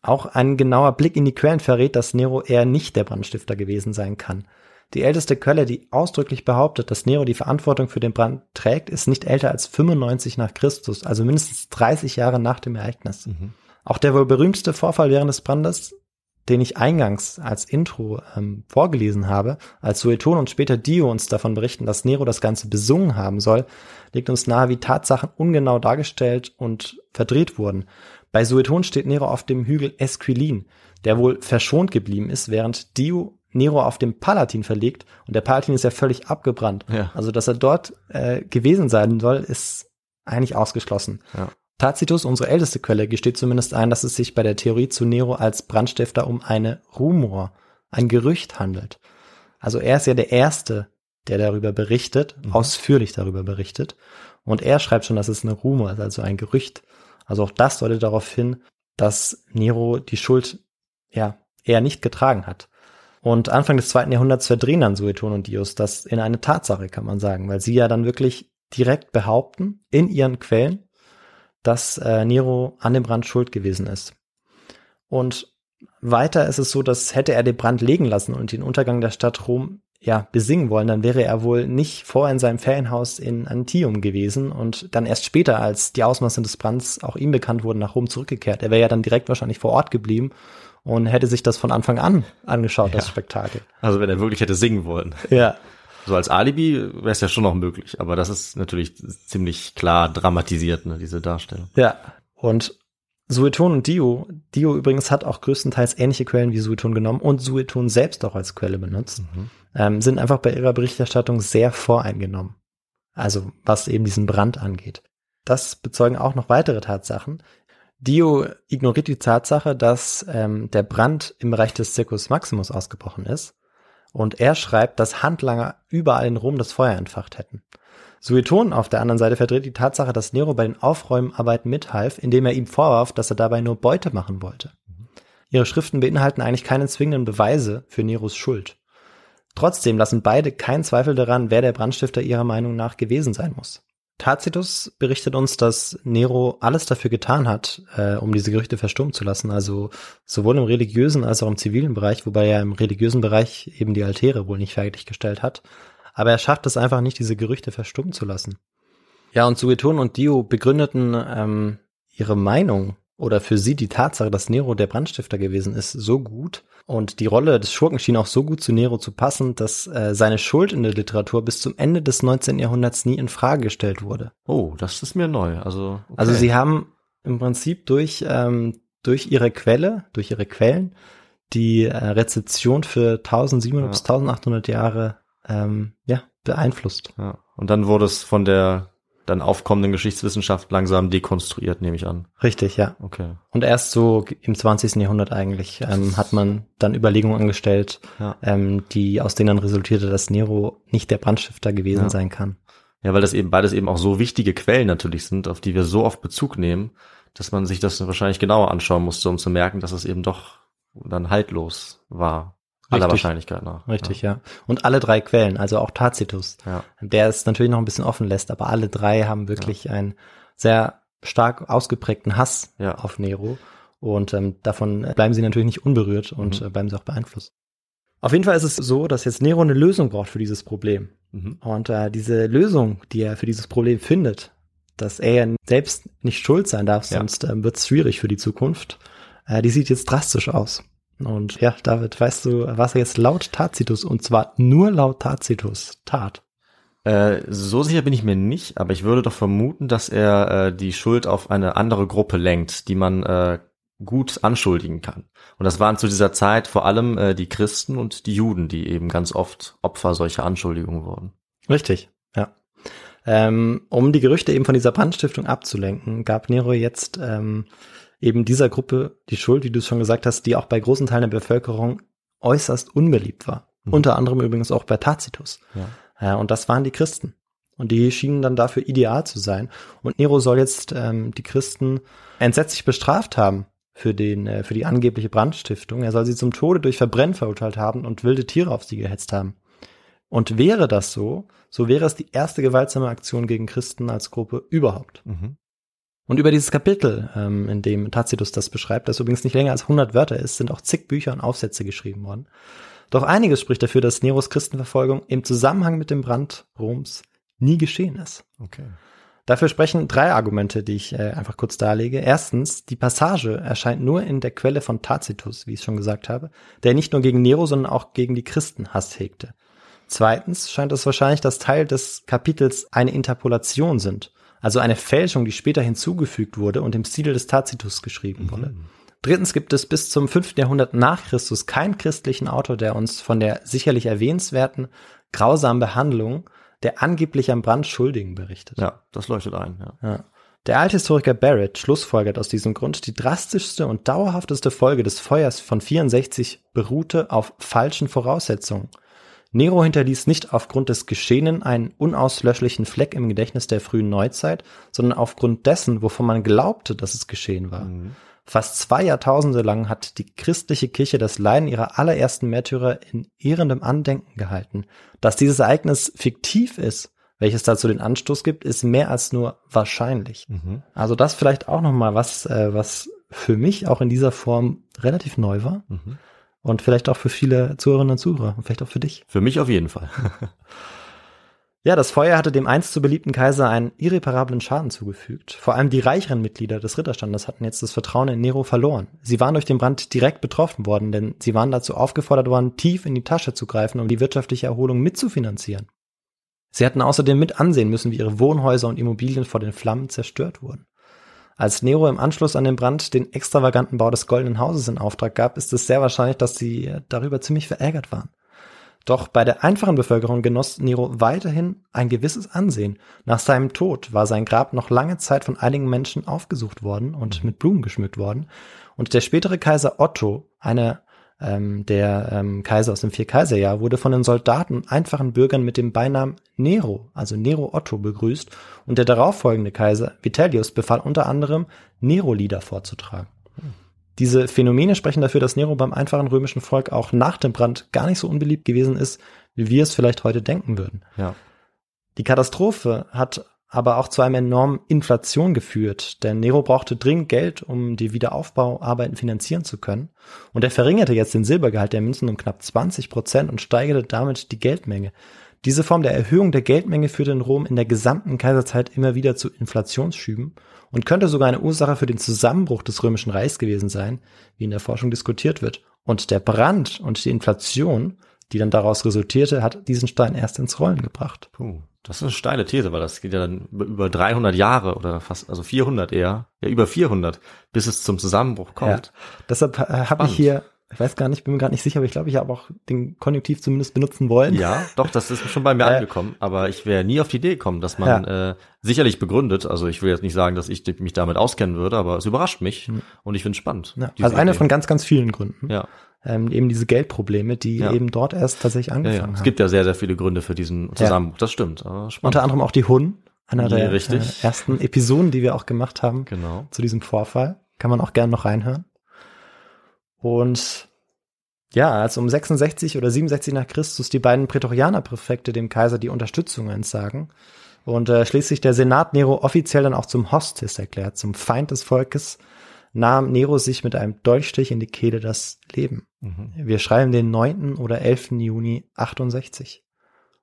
Auch ein genauer Blick in die Quellen verrät, dass Nero eher nicht der Brandstifter gewesen sein kann. Die älteste Quelle, die ausdrücklich behauptet, dass Nero die Verantwortung für den Brand trägt, ist nicht älter als 95 nach Christus, also mindestens 30 Jahre nach dem Ereignis. Mhm. Auch der wohl berühmteste Vorfall während des Brandes, den ich eingangs als Intro ähm, vorgelesen habe, als Sueton und später Dio uns davon berichten, dass Nero das Ganze besungen haben soll, legt uns nahe, wie Tatsachen ungenau dargestellt und verdreht wurden. Bei Sueton steht Nero auf dem Hügel Esquilin, der wohl verschont geblieben ist, während Dio Nero auf dem Palatin verlegt und der Palatin ist ja völlig abgebrannt. Ja. Also, dass er dort äh, gewesen sein soll, ist eigentlich ausgeschlossen. Ja. Tacitus, unsere älteste Quelle, gesteht zumindest ein, dass es sich bei der Theorie zu Nero als Brandstifter um eine Rumor, ein Gerücht handelt. Also er ist ja der Erste, der darüber berichtet, Mhm. ausführlich darüber berichtet. Und er schreibt schon, dass es eine Rumor ist, also ein Gerücht. Also auch das deutet darauf hin, dass Nero die Schuld ja eher nicht getragen hat. Und Anfang des zweiten Jahrhunderts verdrehen dann Sueton und Dios das in eine Tatsache, kann man sagen, weil sie ja dann wirklich direkt behaupten in ihren Quellen, dass äh, Nero an dem Brand schuld gewesen ist. Und weiter ist es so, dass hätte er den Brand legen lassen und den Untergang der Stadt Rom ja besingen wollen, dann wäre er wohl nicht vorher in seinem Ferienhaus in Antium gewesen und dann erst später, als die Ausmaße des Brands auch ihm bekannt wurden, nach Rom zurückgekehrt. Er wäre ja dann direkt wahrscheinlich vor Ort geblieben und hätte sich das von Anfang an angeschaut, das Ja. Spektakel. Also wenn er wirklich hätte singen wollen. Ja. So als Alibi wäre es ja schon noch möglich, aber das ist natürlich ziemlich klar dramatisiert, ne, diese Darstellung. Ja. Und Sueton und Dio, Dio übrigens hat auch größtenteils ähnliche Quellen wie Sueton genommen und Sueton selbst auch als Quelle benutzt, ähm, sind einfach bei ihrer Berichterstattung sehr voreingenommen. Also was eben diesen Brand angeht. Das bezeugen auch noch weitere Tatsachen. Dio ignoriert die Tatsache, dass ähm, der Brand im Bereich des Circus Maximus ausgebrochen ist. Und er schreibt, dass Handlanger überall in Rom das Feuer entfacht hätten. Sueton auf der anderen Seite verdreht die Tatsache, dass Nero bei den Aufräumarbeiten mithalf, indem er ihm vorwarf, dass er dabei nur Beute machen wollte. Ihre Schriften beinhalten eigentlich keine zwingenden Beweise für Neros Schuld. Trotzdem lassen beide keinen Zweifel daran, wer der Brandstifter ihrer Meinung nach gewesen sein muss. Tacitus berichtet uns, dass Nero alles dafür getan hat, äh, um diese Gerüchte verstummen zu lassen, also sowohl im religiösen als auch im zivilen Bereich, wobei er im religiösen Bereich eben die Altäre wohl nicht fertiggestellt hat. Aber er schafft es einfach nicht, diese Gerüchte verstummen zu lassen. Ja, und Sueton und Dio begründeten ähm, ihre Meinung oder für sie die Tatsache, dass Nero der Brandstifter gewesen ist, so gut und die Rolle des Schurken schien auch so gut zu Nero zu passen, dass äh, seine Schuld in der Literatur bis zum Ende des 19. Jahrhunderts nie in Frage gestellt wurde. Oh, das ist mir neu. Also okay. also sie haben im Prinzip durch ähm, durch ihre Quelle, durch ihre Quellen die äh, Rezeption für 1700 ja. bis 1800 Jahre ähm, ja beeinflusst. Ja. Und dann wurde es von der dann aufkommenden Geschichtswissenschaft langsam dekonstruiert, nehme ich an. Richtig, ja. Okay. Und erst so im 20. Jahrhundert eigentlich ähm, hat man dann Überlegungen angestellt, ja. ähm, die aus denen dann resultierte, dass Nero nicht der Brandstifter gewesen ja. sein kann. Ja, weil das eben beides eben auch so wichtige Quellen natürlich sind, auf die wir so oft Bezug nehmen, dass man sich das wahrscheinlich genauer anschauen musste, um zu merken, dass es eben doch dann haltlos war. Aller Wahrscheinlichkeit nach. Richtig, ja. ja. Und alle drei Quellen, also auch Tacitus, ja. der es natürlich noch ein bisschen offen lässt, aber alle drei haben wirklich ja. einen sehr stark ausgeprägten Hass auf Nero. Und ähm, davon bleiben sie natürlich nicht unberührt und mhm. äh, bleiben sie auch beeinflusst. Auf jeden Fall ist es so, dass jetzt Nero eine Lösung braucht für dieses Problem. Mhm. Und äh, diese Lösung, die er für dieses Problem findet, dass er ja selbst nicht schuld sein darf, sonst äh, wird es schwierig für die Zukunft, äh, die sieht jetzt drastisch aus. Und ja, David, weißt du, was er jetzt laut Tacitus, und zwar nur laut Tacitus, tat? Äh, so sicher bin ich mir nicht, aber ich würde doch vermuten, dass er äh, die Schuld auf eine andere Gruppe lenkt, die man äh, gut anschuldigen kann. Und das waren zu dieser Zeit vor allem äh, die Christen und die Juden, die eben ganz oft Opfer solcher Anschuldigungen wurden. Richtig, ja. Ähm, um die Gerüchte eben von dieser Brandstiftung abzulenken, gab Nero jetzt ähm, eben dieser Gruppe die Schuld, wie du es schon gesagt hast, die auch bei großen Teilen der Bevölkerung äußerst unbeliebt war. Mhm. Unter anderem übrigens auch bei Tacitus. Ja. ja. und das waren die Christen. Und die schienen dann dafür ideal zu sein. Und Nero soll jetzt ähm, die Christen entsetzlich bestraft haben für, den, äh, für die angebliche Brandstiftung. Er soll sie zum Tode durch Verbrennen verurteilt haben und wilde Tiere auf sie gehetzt haben. Und wäre das so, so wäre es die erste gewaltsame Aktion gegen Christen als Gruppe überhaupt. Mhm. Und über dieses Kapitel, ähm, in dem Tacitus das beschreibt, das übrigens nicht länger als 100 Wörter ist, sind auch zig Bücher und Aufsätze geschrieben worden. Doch einiges spricht dafür, dass Neros Christenverfolgung im Zusammenhang mit dem Brand Roms nie geschehen ist. Okay. Dafür sprechen drei Argumente, die ich äh, einfach kurz darlege. Erstens, die Passage erscheint nur in der Quelle von Tacitus, wie ich schon gesagt habe, der nicht nur gegen Nero, sondern auch gegen die Christen Hass hegte. Zweitens scheint es wahrscheinlich, dass Teil des Kapitels eine Interpolation sind also eine Fälschung, die später hinzugefügt wurde und im Stile des Tacitus geschrieben mhm. wurde. Drittens gibt es bis zum 5. Jahrhundert nach Christus keinen christlichen Autor, der uns von der sicherlich erwähnenswerten grausamen Behandlung der angeblich am Brand Schuldigen berichtet. Ja, das leuchtet ein. Ja. ja. Der alte Historiker Barrett schlussfolgert aus diesem Grund, die drastischste und dauerhafteste Folge des Feuers von 64 beruhte auf falschen Voraussetzungen. Nero hinterließ nicht aufgrund des Geschehenen einen unauslöschlichen Fleck im Gedächtnis der frühen Neuzeit, sondern aufgrund dessen, wovon man glaubte, dass es geschehen war. Mhm. Fast zwei Jahrtausende lang hat die christliche Kirche das Leiden ihrer allerersten Märtyrer in ehrendem Andenken gehalten. Dass dieses Ereignis fiktiv ist, welches dazu den Anstoß gibt, ist mehr als nur wahrscheinlich. Mhm. Also das vielleicht auch noch mal was, äh, was für mich auch in dieser Form relativ neu war. Mhm. Und vielleicht auch für viele Zuhörerinnen und Zuhörer und vielleicht auch für dich. Für mich auf jeden Fall. [laughs] ja, das Feuer hatte dem einst so beliebten Kaiser einen irreparablen Schaden zugefügt. Vor allem die reicheren Mitglieder des Ritterstandes hatten jetzt das Vertrauen in Nero verloren. Sie waren durch den Brand direkt betroffen worden, denn sie waren dazu aufgefordert worden, tief in die Tasche zu greifen, um die wirtschaftliche Erholung mitzufinanzieren. Sie hatten außerdem mit ansehen müssen, wie ihre Wohnhäuser und Immobilien vor den Flammen zerstört wurden. Als Nero im Anschluss an den Brand den extravaganten Bau des Goldenen Hauses in Auftrag gab, ist es sehr wahrscheinlich, dass sie darüber ziemlich verärgert waren. Doch bei der einfachen Bevölkerung genoss Nero weiterhin ein gewisses Ansehen. Nach seinem Tod war sein Grab noch lange Zeit von einigen Menschen aufgesucht worden und mit Blumen geschmückt worden. Und der spätere Kaiser Otto, einer ähm, der ähm, Kaiser aus dem Vierkaiserjahr, wurde von den Soldaten und einfachen Bürgern mit dem Beinamen Nero, also Nero Otto, begrüßt und der darauffolgende Kaiser Vitellius befahl unter anderem, Nero-Lieder vorzutragen. Diese Phänomene sprechen dafür, dass Nero beim einfachen römischen Volk auch nach dem Brand gar nicht so unbeliebt gewesen ist, wie wir es vielleicht heute denken würden. Ja. Die Katastrophe hat aber auch zu einem enormen Inflation geführt, denn Nero brauchte dringend Geld, um die Wiederaufbauarbeiten finanzieren zu können. Und er verringerte jetzt den Silbergehalt der Münzen um knapp 20 Prozent und steigerte damit die Geldmenge. Diese Form der Erhöhung der Geldmenge führte in Rom in der gesamten Kaiserzeit immer wieder zu Inflationsschüben und könnte sogar eine Ursache für den Zusammenbruch des Römischen Reichs gewesen sein, wie in der Forschung diskutiert wird. Und der Brand und die Inflation, die dann daraus resultierte, hat diesen Stein erst ins Rollen gebracht. Puh, das ist eine steile These, weil das geht ja dann über 300 Jahre oder fast, also 400 eher, ja über 400, bis es zum Zusammenbruch kommt. Ja, deshalb äh, habe ich hier ich weiß gar nicht, bin mir gerade nicht sicher, aber ich glaube, ich habe auch den Konjunktiv zumindest benutzen wollen. Ja, doch, das ist schon bei mir [laughs] Äh, angekommen, aber ich wäre nie auf die Idee gekommen, dass man äh, sicherlich begründet, also ich will jetzt nicht sagen, dass ich mich damit auskennen würde, aber es überrascht mich und ich finde es spannend. Ja, also eine Idee. von ganz, ganz vielen Gründen. ja. Ähm, eben diese Geldprobleme, die Ja. eben dort erst tatsächlich Ja, angefangen ja. haben. Es gibt ja sehr, sehr viele Gründe für diesen Zusammenbruch, das stimmt. Unter anderem auch die Hun, einer Ja, der. Äh, ersten Episoden, die wir auch gemacht haben Genau. zu diesem Vorfall. Kann man auch gerne noch reinhören. Und ja, als um 66 oder 67 nach Christus die beiden Prätorianerpräfekte dem Kaiser die Unterstützung entsagen und äh, schließlich der Senat Nero offiziell dann auch zum Hostis erklärt, zum Feind des Volkes, nahm Nero sich mit einem Dolchstich in die Kehle das Leben. Mhm. Wir schreiben den 9. oder 11. Juni 68.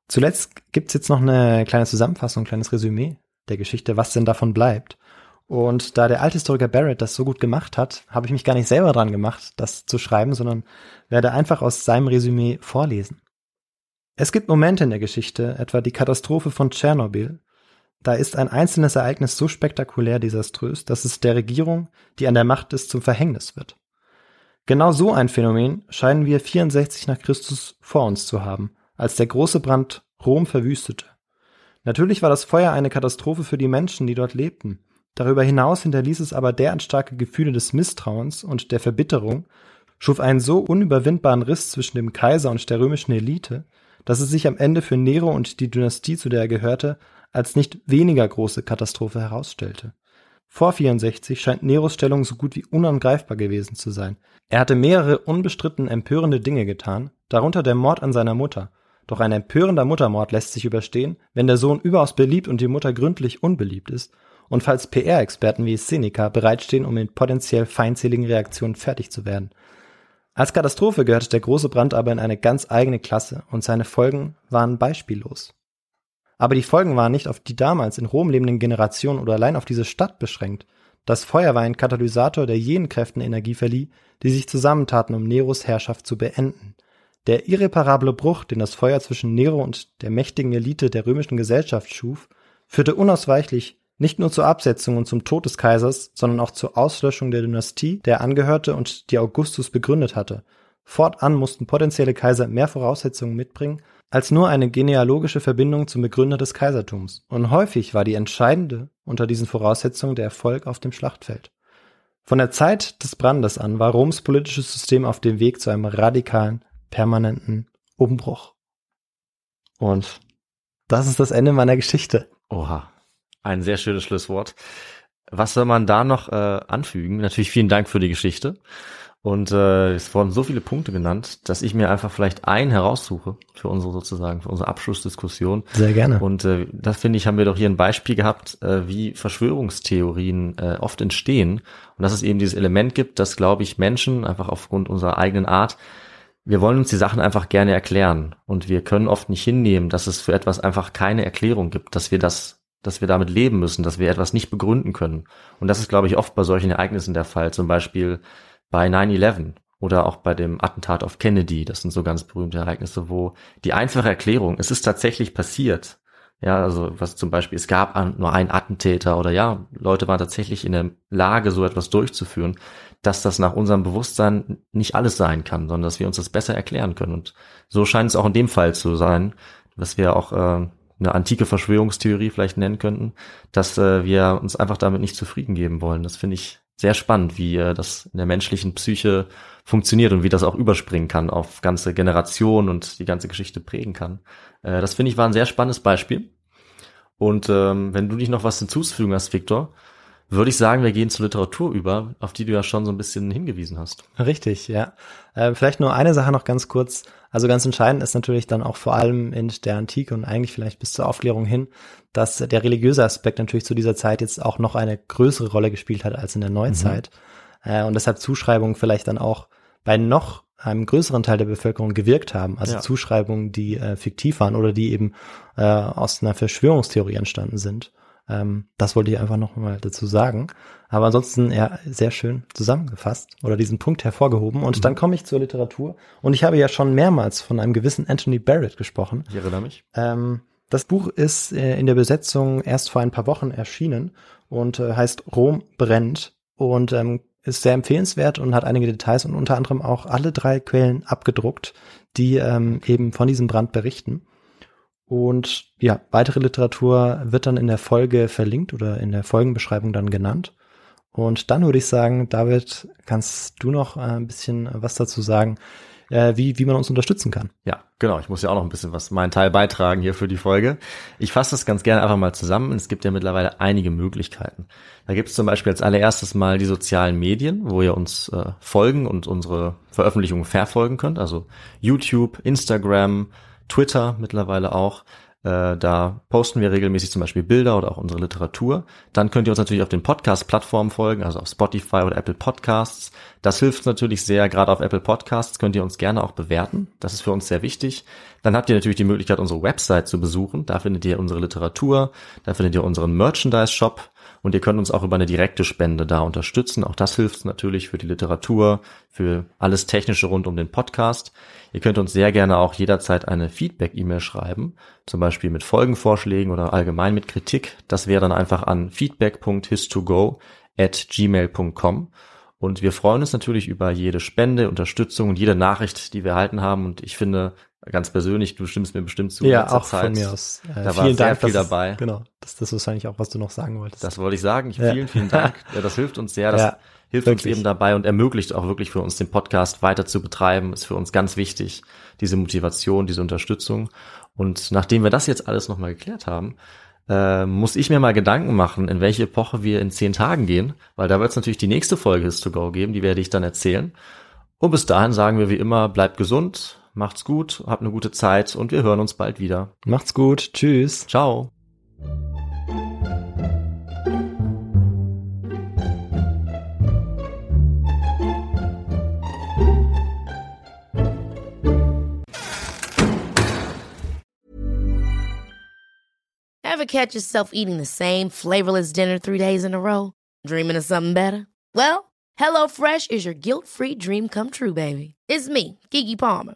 Zuletzt gibt's jetzt noch eine kleine Zusammenfassung, ein kleines Resümee der Geschichte, was denn davon bleibt. Und da der Althistoriker Barrett das so gut gemacht hat, habe ich mich gar nicht selber dran gemacht, das zu schreiben, sondern werde einfach aus seinem Resümee vorlesen. Es gibt Momente in der Geschichte, etwa die Katastrophe von Tschernobyl, da ist ein einzelnes Ereignis so spektakulär desaströs, dass es der Regierung, die an der Macht ist, zum Verhängnis wird. Genau so ein Phänomen scheinen wir 64 nach Christus vor uns zu haben, als der große Brand Rom verwüstete. Natürlich war das Feuer eine Katastrophe für die Menschen, die dort lebten. Darüber hinaus hinterließ es aber derart starke Gefühle des Misstrauens und der Verbitterung, schuf einen so unüberwindbaren Riss zwischen dem Kaiser und der römischen Elite, dass es sich am Ende für Nero und die Dynastie, zu der er gehörte, als nicht weniger große Katastrophe herausstellte. Vor 64 scheint Neros Stellung so gut wie unangreifbar gewesen zu sein. Er hatte mehrere unbestritten empörende Dinge getan, darunter der Mord an seiner Mutter. Doch ein empörender Muttermord lässt sich überstehen, wenn der Sohn überaus beliebt und die Mutter gründlich unbeliebt ist und falls PR-Experten wie Seneca bereitstehen, um in potenziell feindseligen Reaktionen fertig zu werden. Als Katastrophe gehörte der große Brand aber in eine ganz eigene Klasse und seine Folgen waren beispiellos. Aber die Folgen waren nicht auf die damals in Rom lebenden Generationen oder allein auf diese Stadt beschränkt. Das Feuer war ein Katalysator, der jenen Kräften Energie verlieh, die sich zusammentaten, um Neros Herrschaft zu beenden. Der irreparable Bruch, den das Feuer zwischen Nero und der mächtigen Elite der römischen Gesellschaft schuf, führte unausweichlich nicht nur zur Absetzung und zum Tod des Kaisers, sondern auch zur Auslöschung der Dynastie, der er angehörte und die Augustus begründet hatte. Fortan mussten potenzielle Kaiser mehr Voraussetzungen mitbringen, als nur eine genealogische Verbindung zum Begründer des Kaisertums. Und häufig war die entscheidende unter diesen Voraussetzungen der Erfolg auf dem Schlachtfeld. Von der Zeit des Brandes an war Roms politisches System auf dem Weg zu einem radikalen, permanenten Umbruch. Und das ist das Ende meiner Geschichte. Oha, ein sehr schönes Schlusswort. Was soll man da noch äh, anfügen? Natürlich vielen Dank für die Geschichte. Und äh, es wurden so viele Punkte genannt, dass ich mir einfach vielleicht einen heraussuche für unsere sozusagen, für unsere Abschlussdiskussion. Sehr gerne. Und äh, das finde ich, haben wir doch hier ein Beispiel gehabt, äh, wie Verschwörungstheorien äh, oft entstehen. Und dass es eben dieses Element gibt, dass, glaube ich, Menschen einfach aufgrund unserer eigenen Art, wir wollen uns die Sachen einfach gerne erklären. Und wir können oft nicht hinnehmen, dass es für etwas einfach keine Erklärung gibt, dass wir das, dass wir damit leben müssen, dass wir etwas nicht begründen können. Und das ist, glaube ich, oft bei solchen Ereignissen der Fall. Zum Beispiel bei 9-11 oder auch bei dem Attentat auf Kennedy. Das sind so ganz berühmte Ereignisse, wo die einfache Erklärung, es ist tatsächlich passiert. Ja, also was zum Beispiel, es gab nur einen Attentäter oder ja, Leute waren tatsächlich in der Lage, so etwas durchzuführen, dass das nach unserem Bewusstsein nicht alles sein kann, sondern dass wir uns das besser erklären können. Und so scheint es auch in dem Fall zu sein, dass wir auch äh, eine antike Verschwörungstheorie vielleicht nennen könnten, dass äh, wir uns einfach damit nicht zufrieden geben wollen. Das finde ich sehr spannend, wie äh, das in der menschlichen Psyche funktioniert und wie das auch überspringen kann auf ganze Generationen und die ganze Geschichte prägen kann. Äh, das finde ich war ein sehr spannendes Beispiel. Und ähm, wenn du nicht noch was hinzuzufügen hast, Viktor, würde ich sagen, wir gehen zur Literatur über, auf die du ja schon so ein bisschen hingewiesen hast. Richtig, ja. Äh, vielleicht nur eine Sache noch ganz kurz. Also ganz entscheidend ist natürlich dann auch vor allem in der Antike und eigentlich vielleicht bis zur Aufklärung hin, dass der religiöse Aspekt natürlich zu dieser Zeit jetzt auch noch eine größere Rolle gespielt hat als in der Neuzeit. Mhm. Äh, und deshalb Zuschreibungen vielleicht dann auch bei noch einem größeren Teil der Bevölkerung gewirkt haben. Also ja. Zuschreibungen, die äh, fiktiv waren oder die eben äh, aus einer Verschwörungstheorie entstanden sind. Ähm, das wollte ich einfach noch mal dazu sagen. Aber ansonsten ja sehr schön zusammengefasst oder diesen Punkt hervorgehoben. Und mhm. dann komme ich zur Literatur. Und ich habe ja schon mehrmals von einem gewissen Anthony Barrett gesprochen. Ich erinnere mich. Ähm, das Buch ist äh, in der Besetzung erst vor ein paar Wochen erschienen und äh, heißt Rom brennt und ähm, ist sehr empfehlenswert und hat einige Details und unter anderem auch alle drei Quellen abgedruckt, die ähm, eben von diesem Brand berichten. Und ja, weitere Literatur wird dann in der Folge verlinkt oder in der Folgenbeschreibung dann genannt. Und dann würde ich sagen, David, kannst du noch äh, ein bisschen was dazu sagen, äh, wie, wie man uns unterstützen kann? Ja, genau. Ich muss ja auch noch ein bisschen was, meinen Teil beitragen hier für die Folge. Ich fasse das ganz gerne einfach mal zusammen. Es gibt ja mittlerweile einige Möglichkeiten. Da gibt es zum Beispiel als allererstes mal die sozialen Medien, wo ihr uns äh, folgen und unsere Veröffentlichungen verfolgen könnt. Also YouTube, Instagram, Twitter mittlerweile auch. Äh, da posten wir regelmäßig zum Beispiel Bilder oder auch unsere Literatur. Dann könnt ihr uns natürlich auf den Podcast-Plattformen folgen, also auf Spotify oder Apple Podcasts. Das hilft natürlich sehr. Gerade auf Apple Podcasts könnt ihr uns gerne auch bewerten. Das ist für uns sehr wichtig. Dann habt ihr natürlich die Möglichkeit, unsere Website zu besuchen. Da findet ihr unsere Literatur, da findet ihr unseren Merchandise-Shop und ihr könnt uns auch über eine direkte Spende da unterstützen. Auch das hilft natürlich für die Literatur, für alles Technische rund um den Podcast. Ihr könnt uns sehr gerne auch jederzeit eine Feedback-E-Mail schreiben, zum Beispiel mit Folgenvorschlägen oder allgemein mit Kritik. Das wäre dann einfach an feedback.histogo at gmail.com. Und wir freuen uns natürlich über jede Spende, Unterstützung und jede Nachricht, die wir erhalten haben. Und ich finde, ganz persönlich, du stimmst mir bestimmt zu. Ja, auch Zeit. von mir aus. Äh, da war sehr Dank, viel dabei. Ist, genau, das, das ist wahrscheinlich auch, was du noch sagen wolltest. Das wollte ich sagen. Ja. Vielen, vielen Dank. [laughs] Ja, das hilft uns sehr. Das ja, hilft wirklich. uns eben dabei und ermöglicht auch wirklich für uns den Podcast weiter zu betreiben. Ist für uns ganz wichtig, diese Motivation, diese Unterstützung. Und nachdem wir das jetzt alles nochmal geklärt haben, äh, muss ich mir mal Gedanken machen, in welche Epoche wir in zehn Tagen gehen, weil da wird es natürlich die nächste Folge His to Go geben, die werde ich dann erzählen. Und bis dahin sagen wir wie immer, bleibt gesund, Macht's gut, habt eine gute Zeit und wir hören uns bald wieder. Macht's gut. Tschüss. Ciao. Ever catch yourself eating the same flavorless dinner three days in a row? Dreaming of something better? Well, HelloFresh is your guilt-free dream come true, baby. It's me, Kiki Palmer.